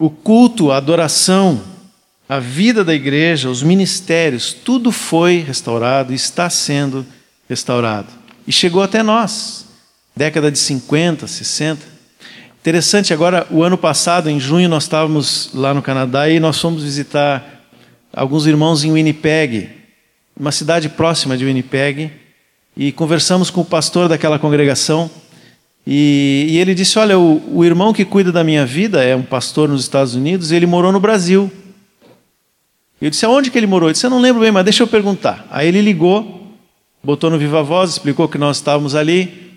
O culto, a adoração, a vida da igreja, os ministérios, tudo foi restaurado, está sendo restaurado. E chegou até nós, década de 50, 60. Interessante, agora, o ano passado, em junho, nós estávamos lá no Canadá e nós fomos visitar alguns irmãos em Winnipeg, uma cidade próxima de Winnipeg, e conversamos com o pastor daquela congregação. E, e ele disse: Olha, o, o, irmão que cuida da minha vida é um pastor nos Estados Unidos e ele morou no Brasil. Eu disse: Aonde que ele morou? Ele disse: Eu não lembro bem, mas deixa eu perguntar. Aí ele ligou, botou no Viva Voz, explicou que nós estávamos ali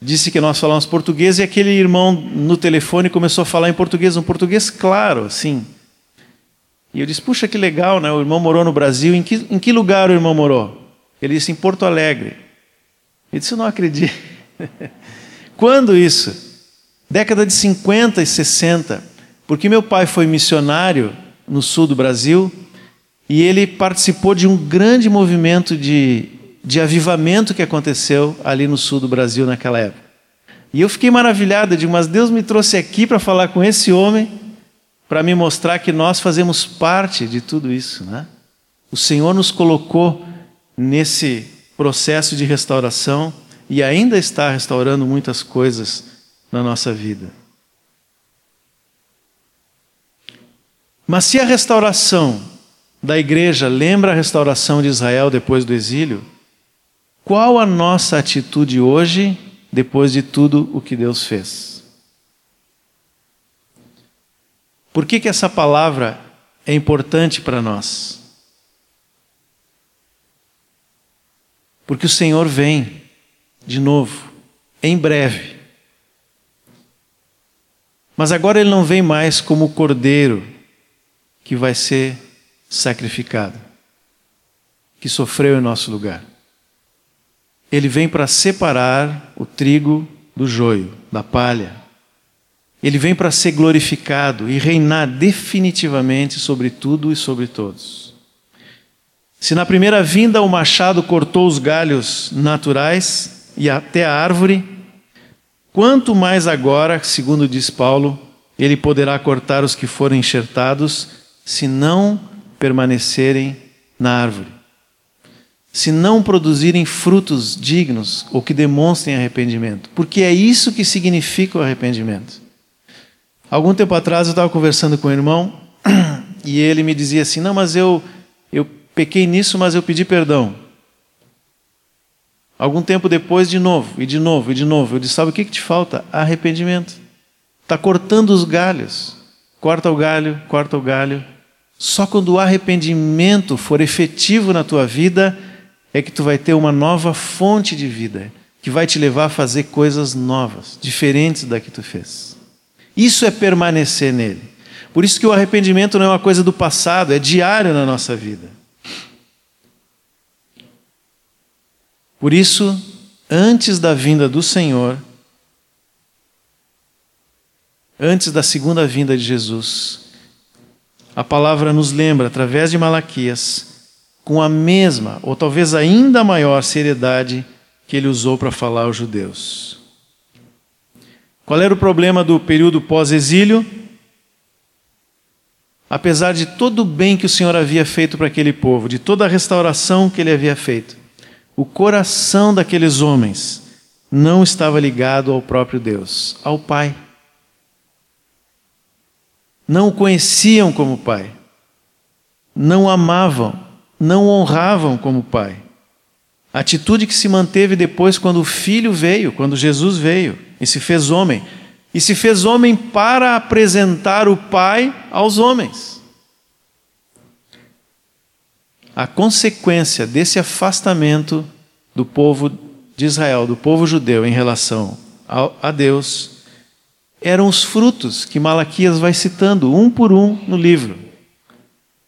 disse que nós falamos português e aquele irmão no telefone começou a falar em português, um português claro, assim. E eu disse, puxa, que legal, né? O irmão morou no Brasil. Em que, em que lugar o irmão morou? Ele disse, em Porto Alegre. Eu disse, eu não acredito. [laughs] Quando isso? Década de 50 e 60. Porque meu pai foi missionário no sul do Brasil e ele participou de um grande movimento de de avivamento que aconteceu ali no sul do Brasil naquela época. E eu fiquei maravilhado, de, mas Deus me trouxe aqui para falar com esse homem, para me mostrar que nós fazemos parte de tudo isso. Né? O Senhor nos colocou nesse processo de restauração e ainda está restaurando muitas coisas na nossa vida. Mas se a restauração da igreja lembra a restauração de Israel depois do exílio, qual a nossa atitude hoje, depois de tudo o que Deus fez? Por que, que essa palavra é importante para nós? Porque o Senhor vem de novo, em breve. Mas agora ele não vem mais como o cordeiro que vai ser sacrificado, que sofreu em nosso lugar. Ele vem para separar o trigo do joio, da palha. Ele vem para ser glorificado e reinar definitivamente sobre tudo e sobre todos. Se na primeira vinda o machado cortou os galhos naturais e até a árvore, quanto mais agora, segundo diz Paulo, ele poderá cortar os que forem enxertados, se não permanecerem na árvore se não produzirem frutos dignos ou que demonstrem arrependimento, porque é isso que significa o arrependimento. Algum tempo atrás eu estava conversando com um irmão [clears throat] e ele me dizia assim: Não, mas eu, eu pequei nisso, mas eu pedi perdão. Algum tempo depois, de novo, e de novo, e de novo. Eu disse: Sabe o que, que te falta? Arrependimento. Está cortando os galhos. Corta o galho, corta o galho. Só quando o arrependimento for efetivo na tua vida é que tu vai ter uma nova fonte de vida, que vai te levar a fazer coisas novas, diferentes da que tu fez. Isso é permanecer nele. Por isso que o arrependimento não é uma coisa do passado, é diário na nossa vida. Por isso, antes da vinda do Senhor, antes da segunda vinda de Jesus, a palavra nos lembra, através de Malaquias, com a mesma, ou talvez ainda maior seriedade que ele usou para falar aos judeus. Qual era o problema do período pós-exílio? Apesar de todo o bem que o Senhor havia feito para aquele povo, de toda a restauração que ele havia feito, o coração daqueles homens não estava ligado ao próprio Deus, ao Pai. Não o conheciam como Pai, não amavam, não honravam como pai. Atitude que se manteve depois quando o filho veio, quando Jesus veio e se fez homem. E se fez homem para apresentar o Pai aos homens. A consequência desse afastamento do povo de Israel, do povo judeu em relação a Deus, eram os frutos que Malaquias vai citando um por um no livro: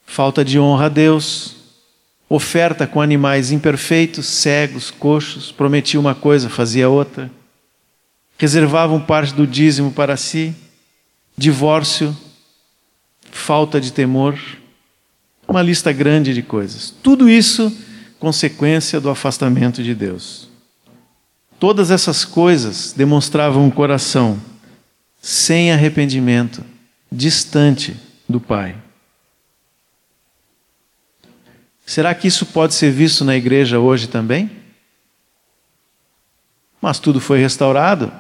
falta de honra a Deus, oferta com animais imperfeitos, cegos, coxos, prometia uma coisa, fazia outra, reservavam parte do dízimo para si, divórcio, falta de temor, uma lista grande de coisas. Tudo isso consequência do afastamento de Deus. Todas essas coisas demonstravam um coração sem arrependimento, distante do Pai. Será que isso pode ser visto na igreja hoje também? Mas tudo foi restaurado.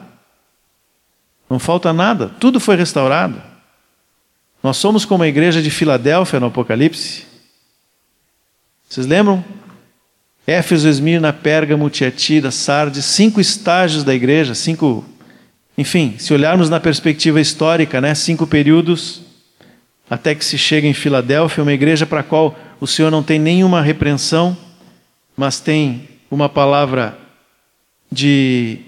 Não falta nada, tudo foi restaurado. Nós somos como a igreja de Filadélfia no Apocalipse. Vocês lembram? Éfeso, Esmirna, Pérgamo, Tiatira, Sardes, cinco estágios da igreja, cinco enfim, se olharmos na perspectiva histórica, né, cinco períodos até que se chega em Filadélfia, uma igreja para a qual o Senhor não tem nenhuma repreensão, mas tem uma palavra de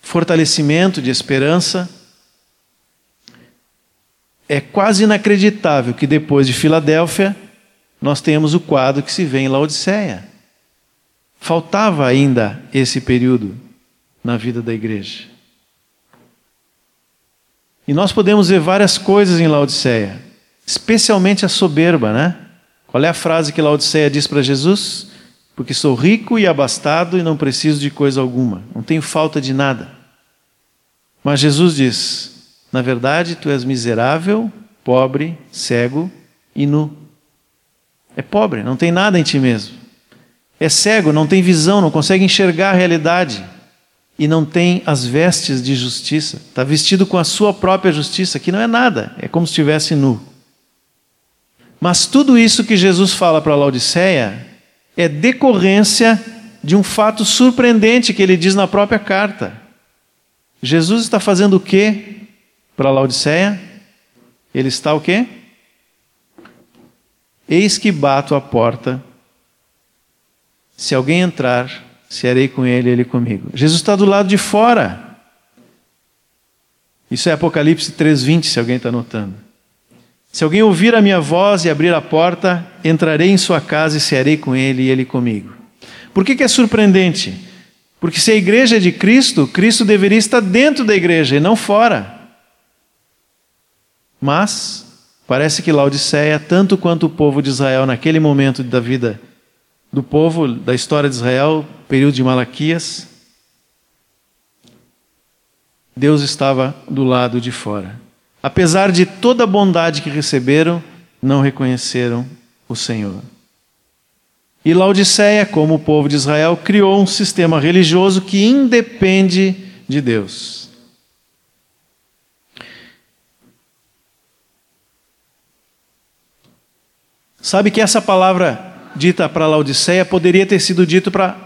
fortalecimento, de esperança. É quase inacreditável que depois de Filadélfia nós tenhamos o quadro que se vê em Laodiceia. Faltava ainda esse período na vida da igreja. E nós podemos ver várias coisas em Laodiceia, especialmente a soberba, né? Qual é a frase que Laodiceia diz para Jesus? Porque sou rico e abastado e não preciso de coisa alguma, não tenho falta de nada. Mas Jesus diz: na verdade, tu és miserável, pobre, cego e nu. É pobre, não tem nada em ti mesmo. É cego, não tem visão, não consegue enxergar a realidade e não tem as vestes de justiça, está vestido com a sua própria justiça, que não é nada, é como se estivesse nu. Mas tudo isso que Jesus fala para Laodiceia é decorrência de um fato surpreendente que ele diz na própria carta. Jesus está fazendo o que para Laodiceia? Ele está o quê? Eis que bato a porta. Se alguém entrar, Cearei com ele, ele comigo. Jesus está do lado de fora. Isso é Apocalipse 3,20, se alguém está notando. Se alguém ouvir a minha voz e abrir a porta, entrarei em sua casa e cearei com ele e ele comigo. Por que, que é surpreendente? Porque se a igreja é de Cristo, Cristo deveria estar dentro da igreja e não fora. Mas parece que Laodiceia, tanto quanto o povo de Israel naquele momento da vida do povo da história de Israel, período de Malaquias, Deus estava do lado de fora. Apesar de toda a bondade que receberam, não reconheceram o Senhor. E Laodiceia, como o povo de Israel, criou um sistema religioso que independe de Deus. Sabe que essa palavra dita para Laodiceia poderia ter sido dito para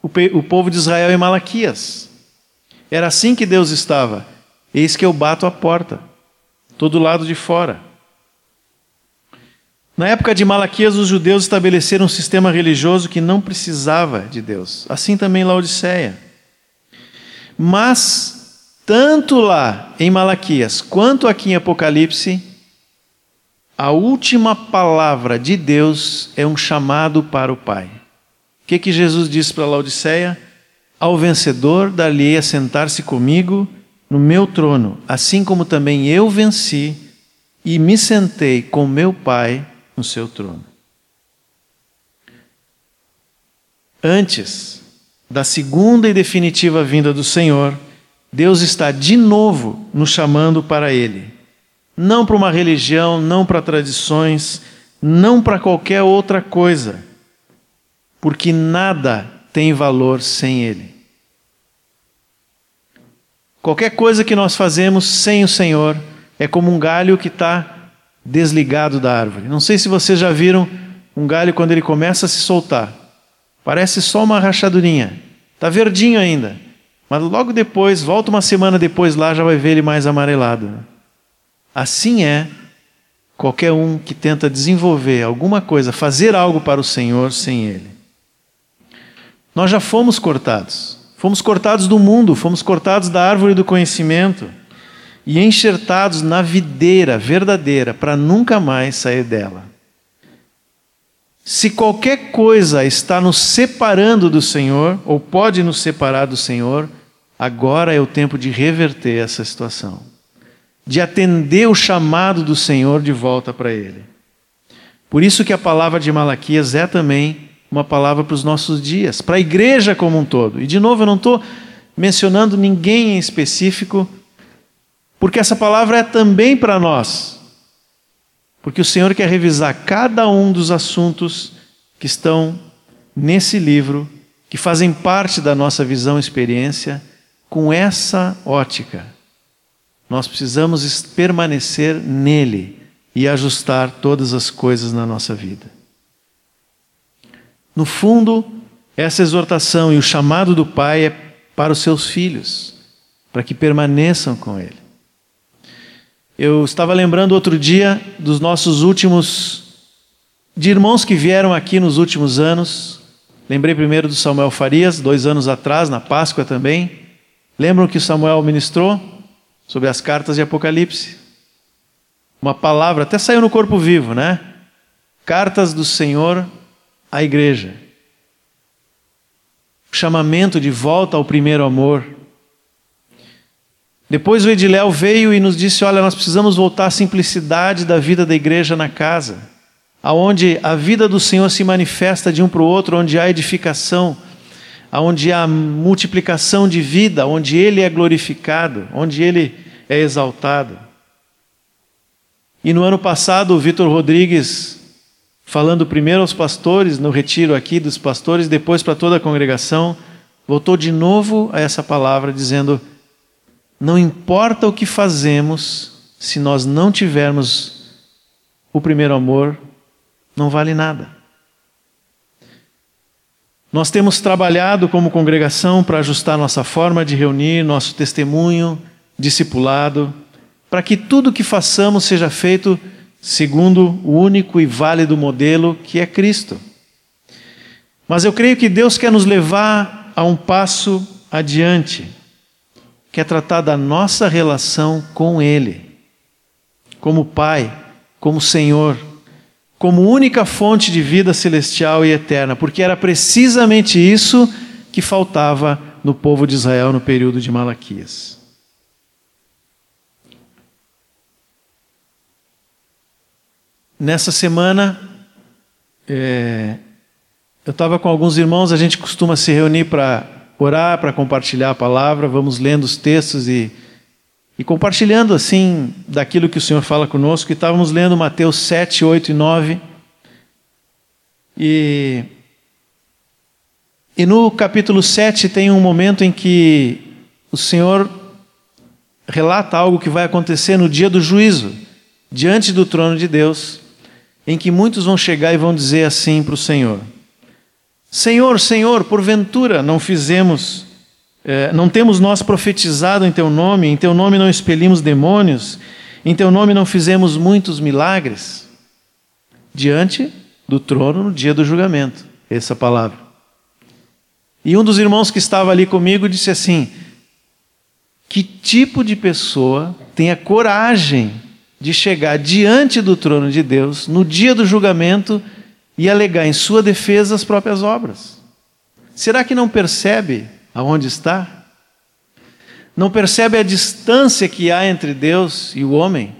o povo de Israel em Malaquias. Era assim que Deus estava. Eis que eu bato a porta, todo lado de fora. Na época de Malaquias, os judeus estabeleceram um sistema religioso que não precisava de Deus. Assim também Laodiceia. Mas, tanto lá em Malaquias quanto aqui em Apocalipse, a última palavra de Deus é um chamado para o Pai. O que, que Jesus disse para Laodiceia? Ao vencedor dar-lhe a sentar-se comigo no meu trono, assim como também eu venci e me sentei com meu Pai no seu trono. Antes da segunda e definitiva vinda do Senhor, Deus está de novo nos chamando para Ele não para uma religião, não para tradições, não para qualquer outra coisa, porque nada tem valor sem Ele. Qualquer coisa que nós fazemos sem o Senhor é como um galho que está desligado da árvore. Não sei se vocês já viram um galho quando ele começa a se soltar. Parece só uma rachadurinha. Está verdinho ainda. Mas logo depois, volta uma semana depois lá, já vai ver ele mais amarelado. Assim é qualquer um que tenta desenvolver alguma coisa, fazer algo para o Senhor sem Ele. Nós já fomos cortados. Fomos cortados do mundo, fomos cortados da árvore do conhecimento e enxertados na videira verdadeira para nunca mais sair dela. Se qualquer coisa está nos separando do Senhor, ou pode nos separar do Senhor, agora é o tempo de reverter essa situação, de atender o chamado do Senhor de volta para Ele. Por isso que a palavra de Malaquias é também uma palavra para os nossos dias, para a igreja como um todo. E de novo, eu não estou mencionando ninguém em específico, porque essa palavra é também para nós. Porque o Senhor quer revisar cada um dos assuntos que estão nesse livro, que fazem parte da nossa visão e experiência, com essa ótica. Nós precisamos permanecer nele e ajustar todas as coisas na nossa vida. No fundo, essa exortação e o chamado do Pai é para os seus filhos, para que permaneçam com Ele. Eu estava lembrando outro dia dos nossos últimos, de irmãos que vieram aqui nos últimos anos. Lembrei primeiro do Samuel Farias, dois anos atrás, na Páscoa também. Lembram que Samuel ministrou sobre as cartas de Apocalipse? Uma palavra, até saiu no corpo vivo, né? Cartas do Senhor à igreja. Chamamento de volta ao primeiro amor. Depois o Ediléu veio e nos disse: Olha, nós precisamos voltar à simplicidade da vida da igreja na casa, aonde a vida do Senhor se manifesta de um para o outro, onde há edificação, onde há multiplicação de vida, onde Ele é glorificado, onde Ele é exaltado. E no ano passado, o Vitor Rodrigues falando primeiro aos pastores, no retiro aqui dos pastores, depois para toda a congregação, voltou de novo a essa palavra, dizendo: Não importa o que fazemos, se nós não tivermos o primeiro amor, não vale nada. Nós temos trabalhado como congregação para ajustar nossa forma de reunir, nosso testemunho, discipulado, para que tudo que façamos seja feito segundo o único e válido modelo que é Cristo. Mas eu creio que Deus quer nos levar a um passo adiante, quer tratar da nossa relação com Ele, como Pai, como Senhor, como única fonte de vida celestial e eterna, porque era precisamente isso que faltava no povo de Israel no período de Malaquias. Nessa semana, é, eu estava com alguns irmãos, a gente costuma se reunir para orar, para compartilhar a palavra, vamos lendo os textos e, e compartilhando assim daquilo que o Senhor fala conosco. Estávamos lendo Mateus 7, 8 e 9. E, e no capítulo 7 tem um momento em que o Senhor relata algo que vai acontecer no dia do juízo, diante do trono de Deus em que muitos vão chegar e vão dizer assim para o Senhor: Senhor, Senhor, porventura não fizemos, é, não temos nós profetizado em Teu nome, em Teu nome não expelimos demônios, em Teu nome não fizemos muitos milagres? Diante do trono no dia do julgamento, essa palavra. E um dos irmãos que estava ali comigo disse assim: Que tipo de pessoa tem a coragem de chegar diante do trono de Deus no dia do julgamento e alegar em sua defesa as próprias obras. Será que não percebe aonde está? Não percebe a distância que há entre Deus e o homem?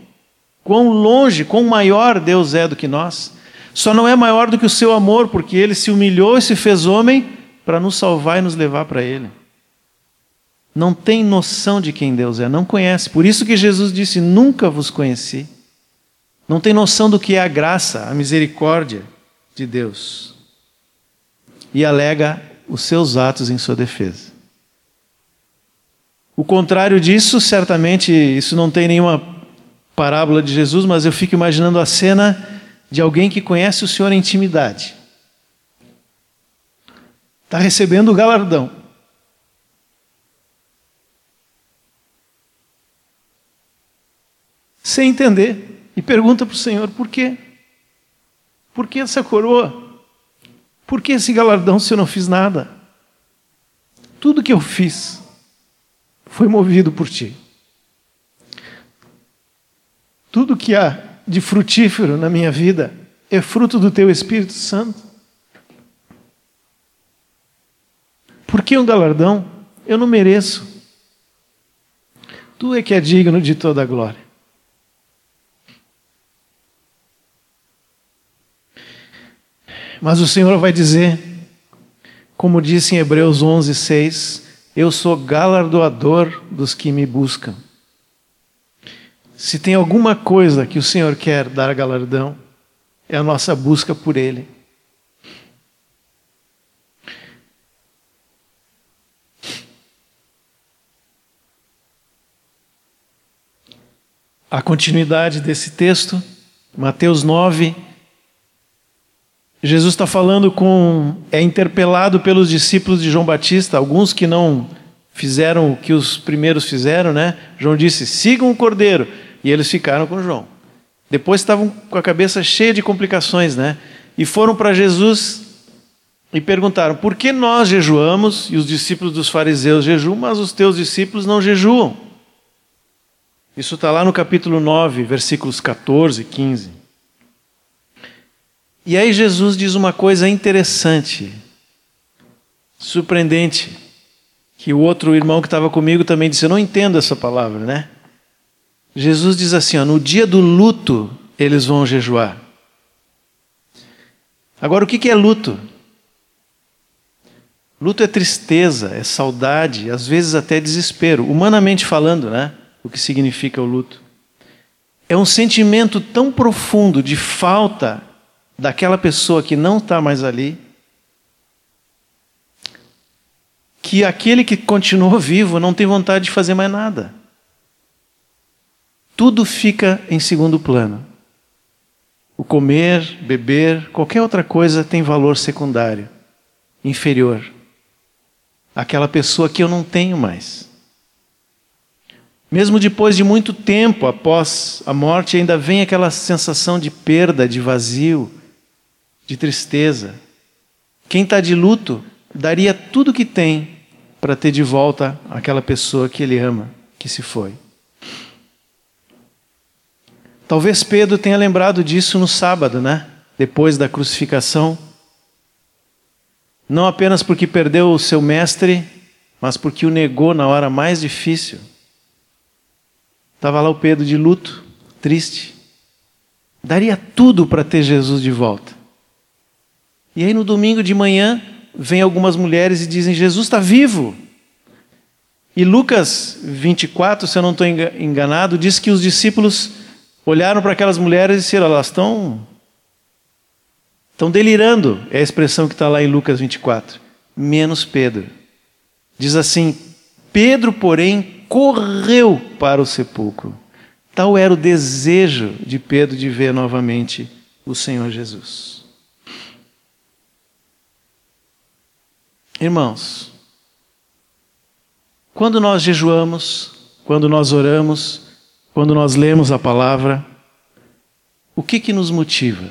Quão longe, quão maior Deus é do que nós? Só não é maior do que o seu amor, porque ele se humilhou e se fez homem para nos salvar e nos levar para ele não tem noção de quem Deus é, não conhece. Por isso que Jesus disse: Nunca vos conheci. Não tem noção do que é a graça, a misericórdia de Deus. E alega os seus atos em sua defesa. O contrário disso, certamente, isso não tem nenhuma parábola de Jesus, mas eu fico imaginando a cena de alguém que conhece o Senhor em intimidade. Está recebendo o galardão. sem entender E pergunta para o Senhor: por quê? Por que essa coroa? Por que esse galardão se eu não fiz nada? Tudo que eu fiz foi movido por ti. Tudo que há de frutífero na minha vida é fruto do teu Espírito Santo. Por que um galardão? Eu não mereço. Tu é que é digno de toda a glória. Mas o Senhor vai dizer, como disse em Hebreus 11, 6, eu sou galardoador dos que me buscam. Se tem alguma coisa que o Senhor quer dar galardão, é a nossa busca por Ele. A continuidade desse texto, Mateus 9, Jesus está falando com. é interpelado pelos discípulos de João Batista, alguns que não fizeram o que os primeiros fizeram, né? João disse: sigam o cordeiro. E eles ficaram com João. Depois estavam com a cabeça cheia de complicações, né? E foram para Jesus e perguntaram: por que nós jejuamos e os discípulos dos fariseus jejuam, mas os teus discípulos não jejuam? Isso está lá no capítulo 9, versículos 14 e 15. E aí Jesus diz uma coisa interessante, surpreendente, que o outro irmão que estava comigo também disse: Eu não entendo essa palavra, né? Jesus diz assim: ó, no dia do luto eles vão jejuar. Agora, o que é luto? Luto é tristeza, é saudade, às vezes até desespero, humanamente falando, né? O que significa o luto. É um sentimento tão profundo de falta daquela pessoa que não está mais ali, que aquele que continuou vivo não tem vontade de fazer mais nada. Tudo fica em segundo plano. O comer, beber, qualquer outra coisa tem valor secundário, inferior. Aquela pessoa que eu não tenho mais. Mesmo depois de muito tempo após a morte, ainda vem aquela sensação de perda, de vazio, de tristeza. Quem está de luto daria tudo que tem para ter de volta aquela pessoa que ele ama, que se foi. Talvez Pedro tenha lembrado disso no sábado, né? Depois da crucificação. Não apenas porque perdeu o seu mestre, mas porque o negou na hora mais difícil. Estava lá o Pedro de luto, triste. Daria tudo para ter Jesus de volta. E aí no domingo de manhã, vem algumas mulheres e dizem: Jesus está vivo. E Lucas 24, se eu não estou enganado, diz que os discípulos olharam para aquelas mulheres e disseram: elas estão, estão delirando. É a expressão que está lá em Lucas 24. Menos Pedro. Diz assim: Pedro, porém, correu para o sepulcro. Tal era o desejo de Pedro de ver novamente o Senhor Jesus. Irmãos, quando nós jejuamos, quando nós oramos, quando nós lemos a palavra, o que que nos motiva?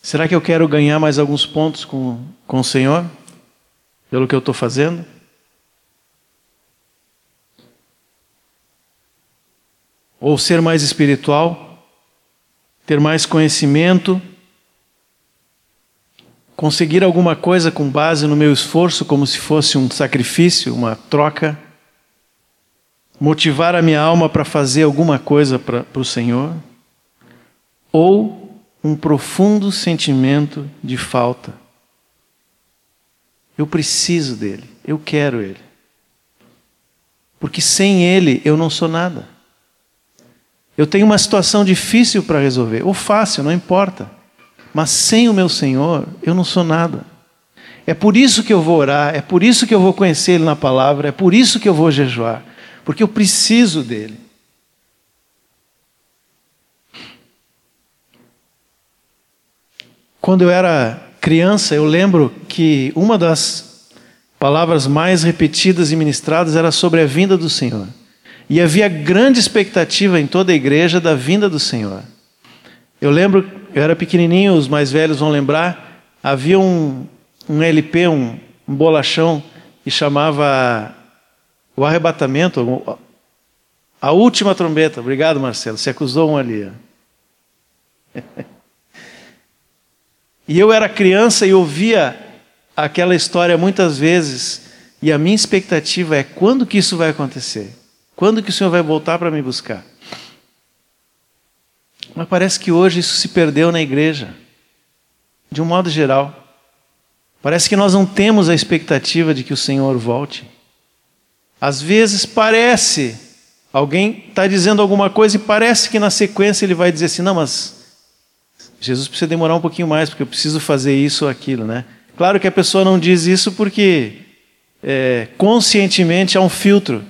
Será que eu quero ganhar mais alguns pontos com, com o Senhor? Pelo que eu estou fazendo? Ou ser mais espiritual? Ter mais conhecimento? Conseguir alguma coisa com base no meu esforço, como se fosse um sacrifício, uma troca, motivar a minha alma para fazer alguma coisa para o Senhor, ou um profundo sentimento de falta. Eu preciso dele, eu quero ele. Porque sem ele eu não sou nada. Eu tenho uma situação difícil para resolver, ou fácil, não importa. Mas sem o meu Senhor, eu não sou nada. É por isso que eu vou orar, é por isso que eu vou conhecer Ele na palavra, é por isso que eu vou jejuar, porque eu preciso dele. Quando eu era criança, eu lembro que uma das palavras mais repetidas e ministradas era sobre a vinda do Senhor. E havia grande expectativa em toda a igreja da vinda do Senhor. Eu lembro, eu era pequenininho, os mais velhos vão lembrar, havia um, um LP, um, um bolachão, que chamava O Arrebatamento, a última trombeta. Obrigado, Marcelo, se acusou um ali. [laughs] e eu era criança e ouvia aquela história muitas vezes, e a minha expectativa é quando que isso vai acontecer? Quando que o Senhor vai voltar para me buscar? Mas parece que hoje isso se perdeu na igreja, de um modo geral. Parece que nós não temos a expectativa de que o Senhor volte. Às vezes parece, alguém está dizendo alguma coisa e parece que na sequência ele vai dizer assim: não, mas Jesus precisa demorar um pouquinho mais, porque eu preciso fazer isso ou aquilo, né? Claro que a pessoa não diz isso porque é, conscientemente há um filtro.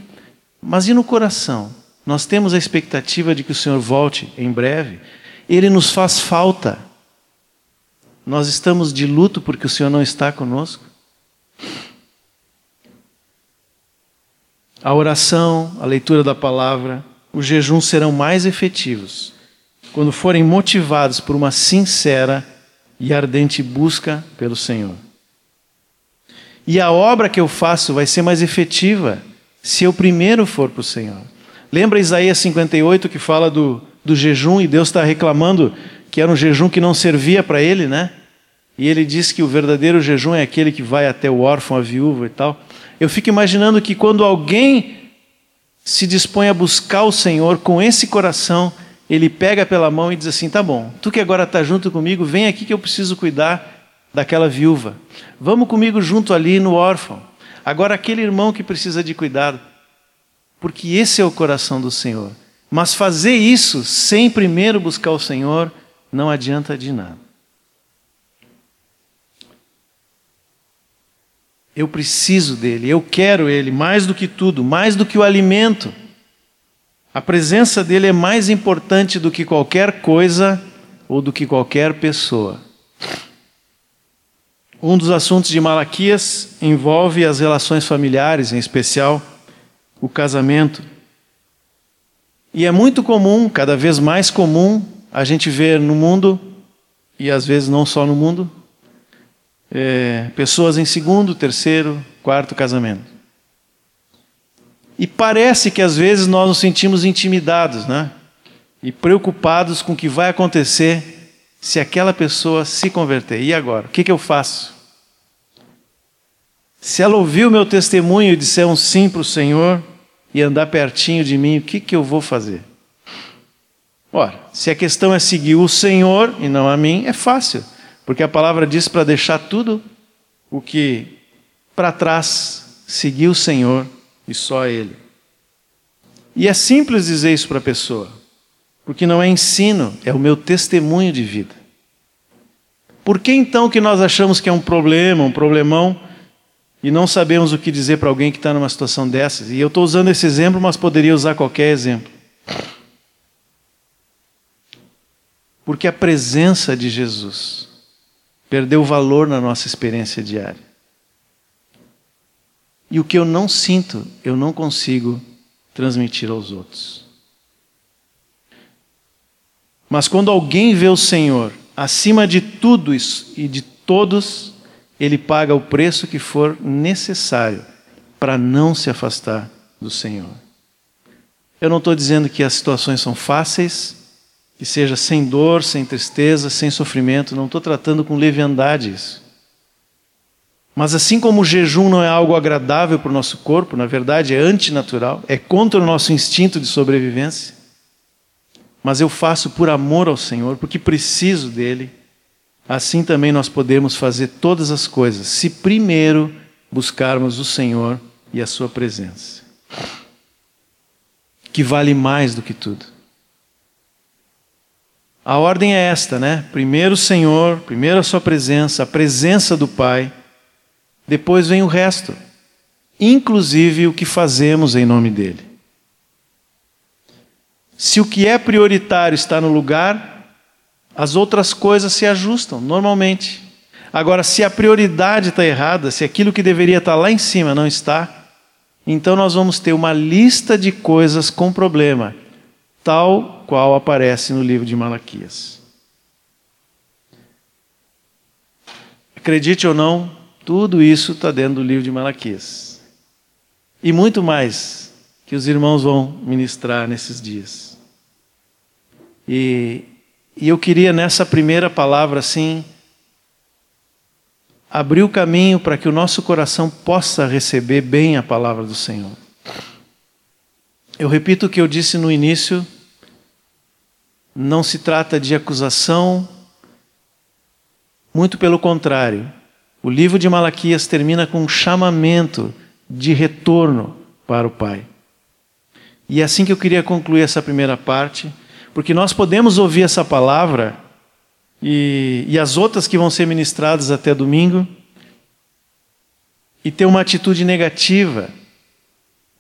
Mas e no coração? Nós temos a expectativa de que o Senhor volte em breve. Ele nos faz falta. Nós estamos de luto porque o Senhor não está conosco. A oração, a leitura da palavra, o jejum serão mais efetivos quando forem motivados por uma sincera e ardente busca pelo Senhor. E a obra que eu faço vai ser mais efetiva se eu primeiro for para o Senhor. Lembra Isaías 58 que fala do, do jejum e Deus está reclamando que era um jejum que não servia para ele, né? E ele diz que o verdadeiro jejum é aquele que vai até o órfão, a viúva e tal. Eu fico imaginando que quando alguém se dispõe a buscar o Senhor com esse coração, ele pega pela mão e diz assim: tá bom, tu que agora está junto comigo, vem aqui que eu preciso cuidar daquela viúva. Vamos comigo junto ali no órfão. Agora, aquele irmão que precisa de cuidado. Porque esse é o coração do Senhor. Mas fazer isso sem primeiro buscar o Senhor não adianta de nada. Eu preciso dele, eu quero ele mais do que tudo, mais do que o alimento. A presença dele é mais importante do que qualquer coisa ou do que qualquer pessoa. Um dos assuntos de Malaquias envolve as relações familiares, em especial o casamento. E é muito comum, cada vez mais comum, a gente ver no mundo, e às vezes não só no mundo, é, pessoas em segundo, terceiro, quarto casamento. E parece que às vezes nós nos sentimos intimidados, né? E preocupados com o que vai acontecer se aquela pessoa se converter. E agora? O que, que eu faço? Se ela ouvir o meu testemunho e disser um sim para o Senhor e andar pertinho de mim, o que, que eu vou fazer? Ora, se a questão é seguir o Senhor e não a mim, é fácil, porque a palavra diz para deixar tudo o que para trás, seguir o Senhor e só Ele. E é simples dizer isso para a pessoa. Porque não é ensino, é o meu testemunho de vida. Por que então que nós achamos que é um problema, um problemão, e não sabemos o que dizer para alguém que está numa situação dessas? E eu estou usando esse exemplo, mas poderia usar qualquer exemplo. Porque a presença de Jesus perdeu valor na nossa experiência diária. E o que eu não sinto, eu não consigo transmitir aos outros. Mas quando alguém vê o Senhor acima de tudo isso e de todos, ele paga o preço que for necessário para não se afastar do Senhor. Eu não estou dizendo que as situações são fáceis, que seja sem dor, sem tristeza, sem sofrimento, não estou tratando com leviandade isso. Mas assim como o jejum não é algo agradável para o nosso corpo, na verdade é antinatural, é contra o nosso instinto de sobrevivência, mas eu faço por amor ao Senhor, porque preciso dele. Assim também nós podemos fazer todas as coisas, se primeiro buscarmos o Senhor e a Sua presença, que vale mais do que tudo. A ordem é esta, né? Primeiro o Senhor, primeiro a Sua presença, a presença do Pai, depois vem o resto, inclusive o que fazemos em nome dEle. Se o que é prioritário está no lugar, as outras coisas se ajustam normalmente. Agora, se a prioridade está errada, se aquilo que deveria estar lá em cima não está, então nós vamos ter uma lista de coisas com problema, tal qual aparece no livro de Malaquias. Acredite ou não, tudo isso está dentro do livro de Malaquias. E muito mais que os irmãos vão ministrar nesses dias. E, e eu queria nessa primeira palavra, assim, abrir o caminho para que o nosso coração possa receber bem a palavra do Senhor. Eu repito o que eu disse no início, não se trata de acusação, muito pelo contrário. O livro de Malaquias termina com um chamamento de retorno para o Pai. E é assim que eu queria concluir essa primeira parte, porque nós podemos ouvir essa palavra e, e as outras que vão ser ministradas até domingo e ter uma atitude negativa,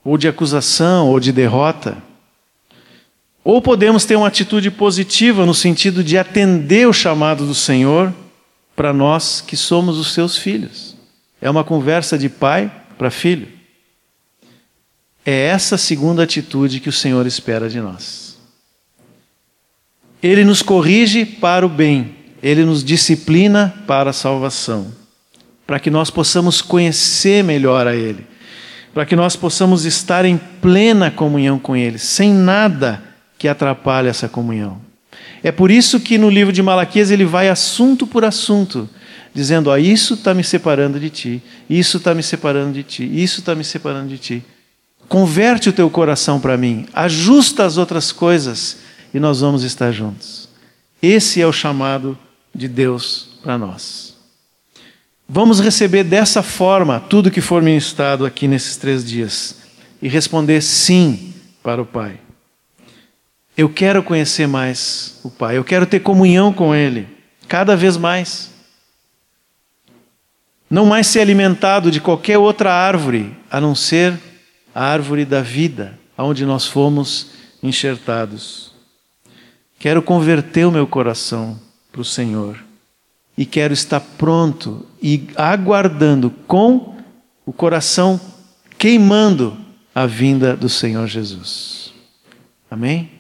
ou de acusação, ou de derrota. Ou podemos ter uma atitude positiva no sentido de atender o chamado do Senhor para nós que somos os seus filhos. É uma conversa de pai para filho. É essa segunda atitude que o Senhor espera de nós. Ele nos corrige para o bem, ele nos disciplina para a salvação, para que nós possamos conhecer melhor a Ele, para que nós possamos estar em plena comunhão com Ele, sem nada que atrapalhe essa comunhão. É por isso que no livro de Malaquias ele vai assunto por assunto, dizendo: ó, isso está me separando de ti, isso está me separando de ti, isso está me separando de ti. Converte o teu coração para mim, ajusta as outras coisas e nós vamos estar juntos. Esse é o chamado de Deus para nós. Vamos receber dessa forma tudo que for ministrado aqui nesses três dias e responder sim para o Pai. Eu quero conhecer mais o Pai, eu quero ter comunhão com Ele, cada vez mais. Não mais ser alimentado de qualquer outra árvore, a não ser a árvore da vida, aonde nós fomos enxertados. Quero converter o meu coração para o Senhor e quero estar pronto e aguardando com o coração queimando a vinda do Senhor Jesus. Amém?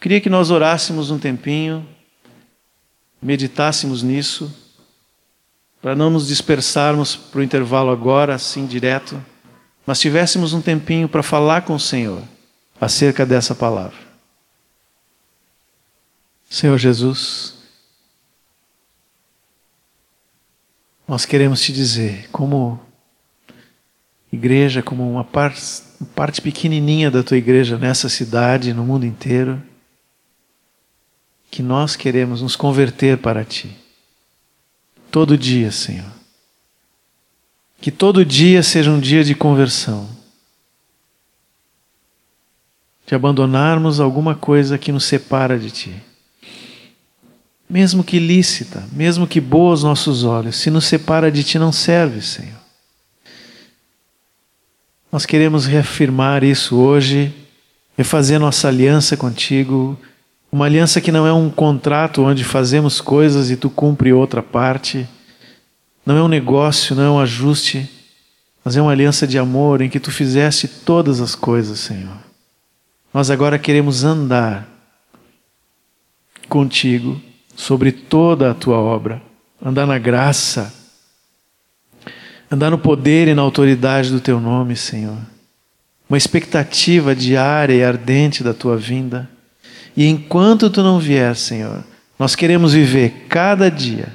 Queria que nós orássemos um tempinho, meditássemos nisso, para não nos dispersarmos para o intervalo agora, assim direto, mas tivéssemos um tempinho para falar com o Senhor acerca dessa palavra. Senhor Jesus, nós queremos te dizer, como igreja, como uma parte, parte pequenininha da tua igreja nessa cidade, no mundo inteiro, que nós queremos nos converter para Ti. Todo dia, Senhor. Que todo dia seja um dia de conversão. De abandonarmos alguma coisa que nos separa de Ti. Mesmo que lícita, mesmo que boa aos nossos olhos, se nos separa de Ti, não serve, Senhor. Nós queremos reafirmar isso hoje, refazer nossa aliança contigo uma aliança que não é um contrato onde fazemos coisas e tu cumpre outra parte. Não é um negócio, não é um ajuste, mas é uma aliança de amor em que tu fizeste todas as coisas, Senhor. Nós agora queremos andar contigo sobre toda a tua obra, andar na graça, andar no poder e na autoridade do teu nome, Senhor. Uma expectativa diária e ardente da tua vinda. E enquanto tu não vier, Senhor, nós queremos viver cada dia,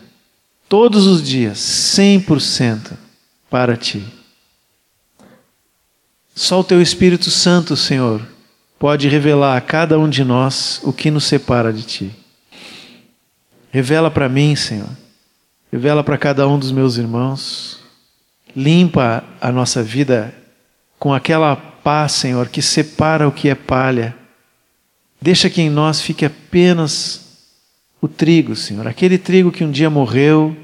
todos os dias, 100% para ti. Só o teu Espírito Santo, Senhor, pode revelar a cada um de nós o que nos separa de ti. Revela para mim, Senhor. Revela para cada um dos meus irmãos. Limpa a nossa vida com aquela paz, Senhor, que separa o que é palha Deixa que em nós fique apenas o trigo, Senhor, aquele trigo que um dia morreu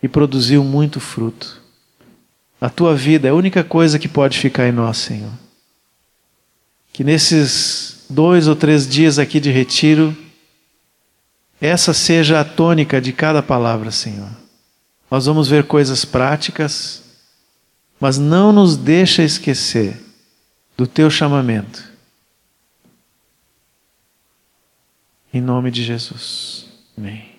e produziu muito fruto. A tua vida é a única coisa que pode ficar em nós, Senhor. Que nesses dois ou três dias aqui de retiro, essa seja a tônica de cada palavra, Senhor. Nós vamos ver coisas práticas, mas não nos deixa esquecer do teu chamamento. Em nome de Jesus. Amém.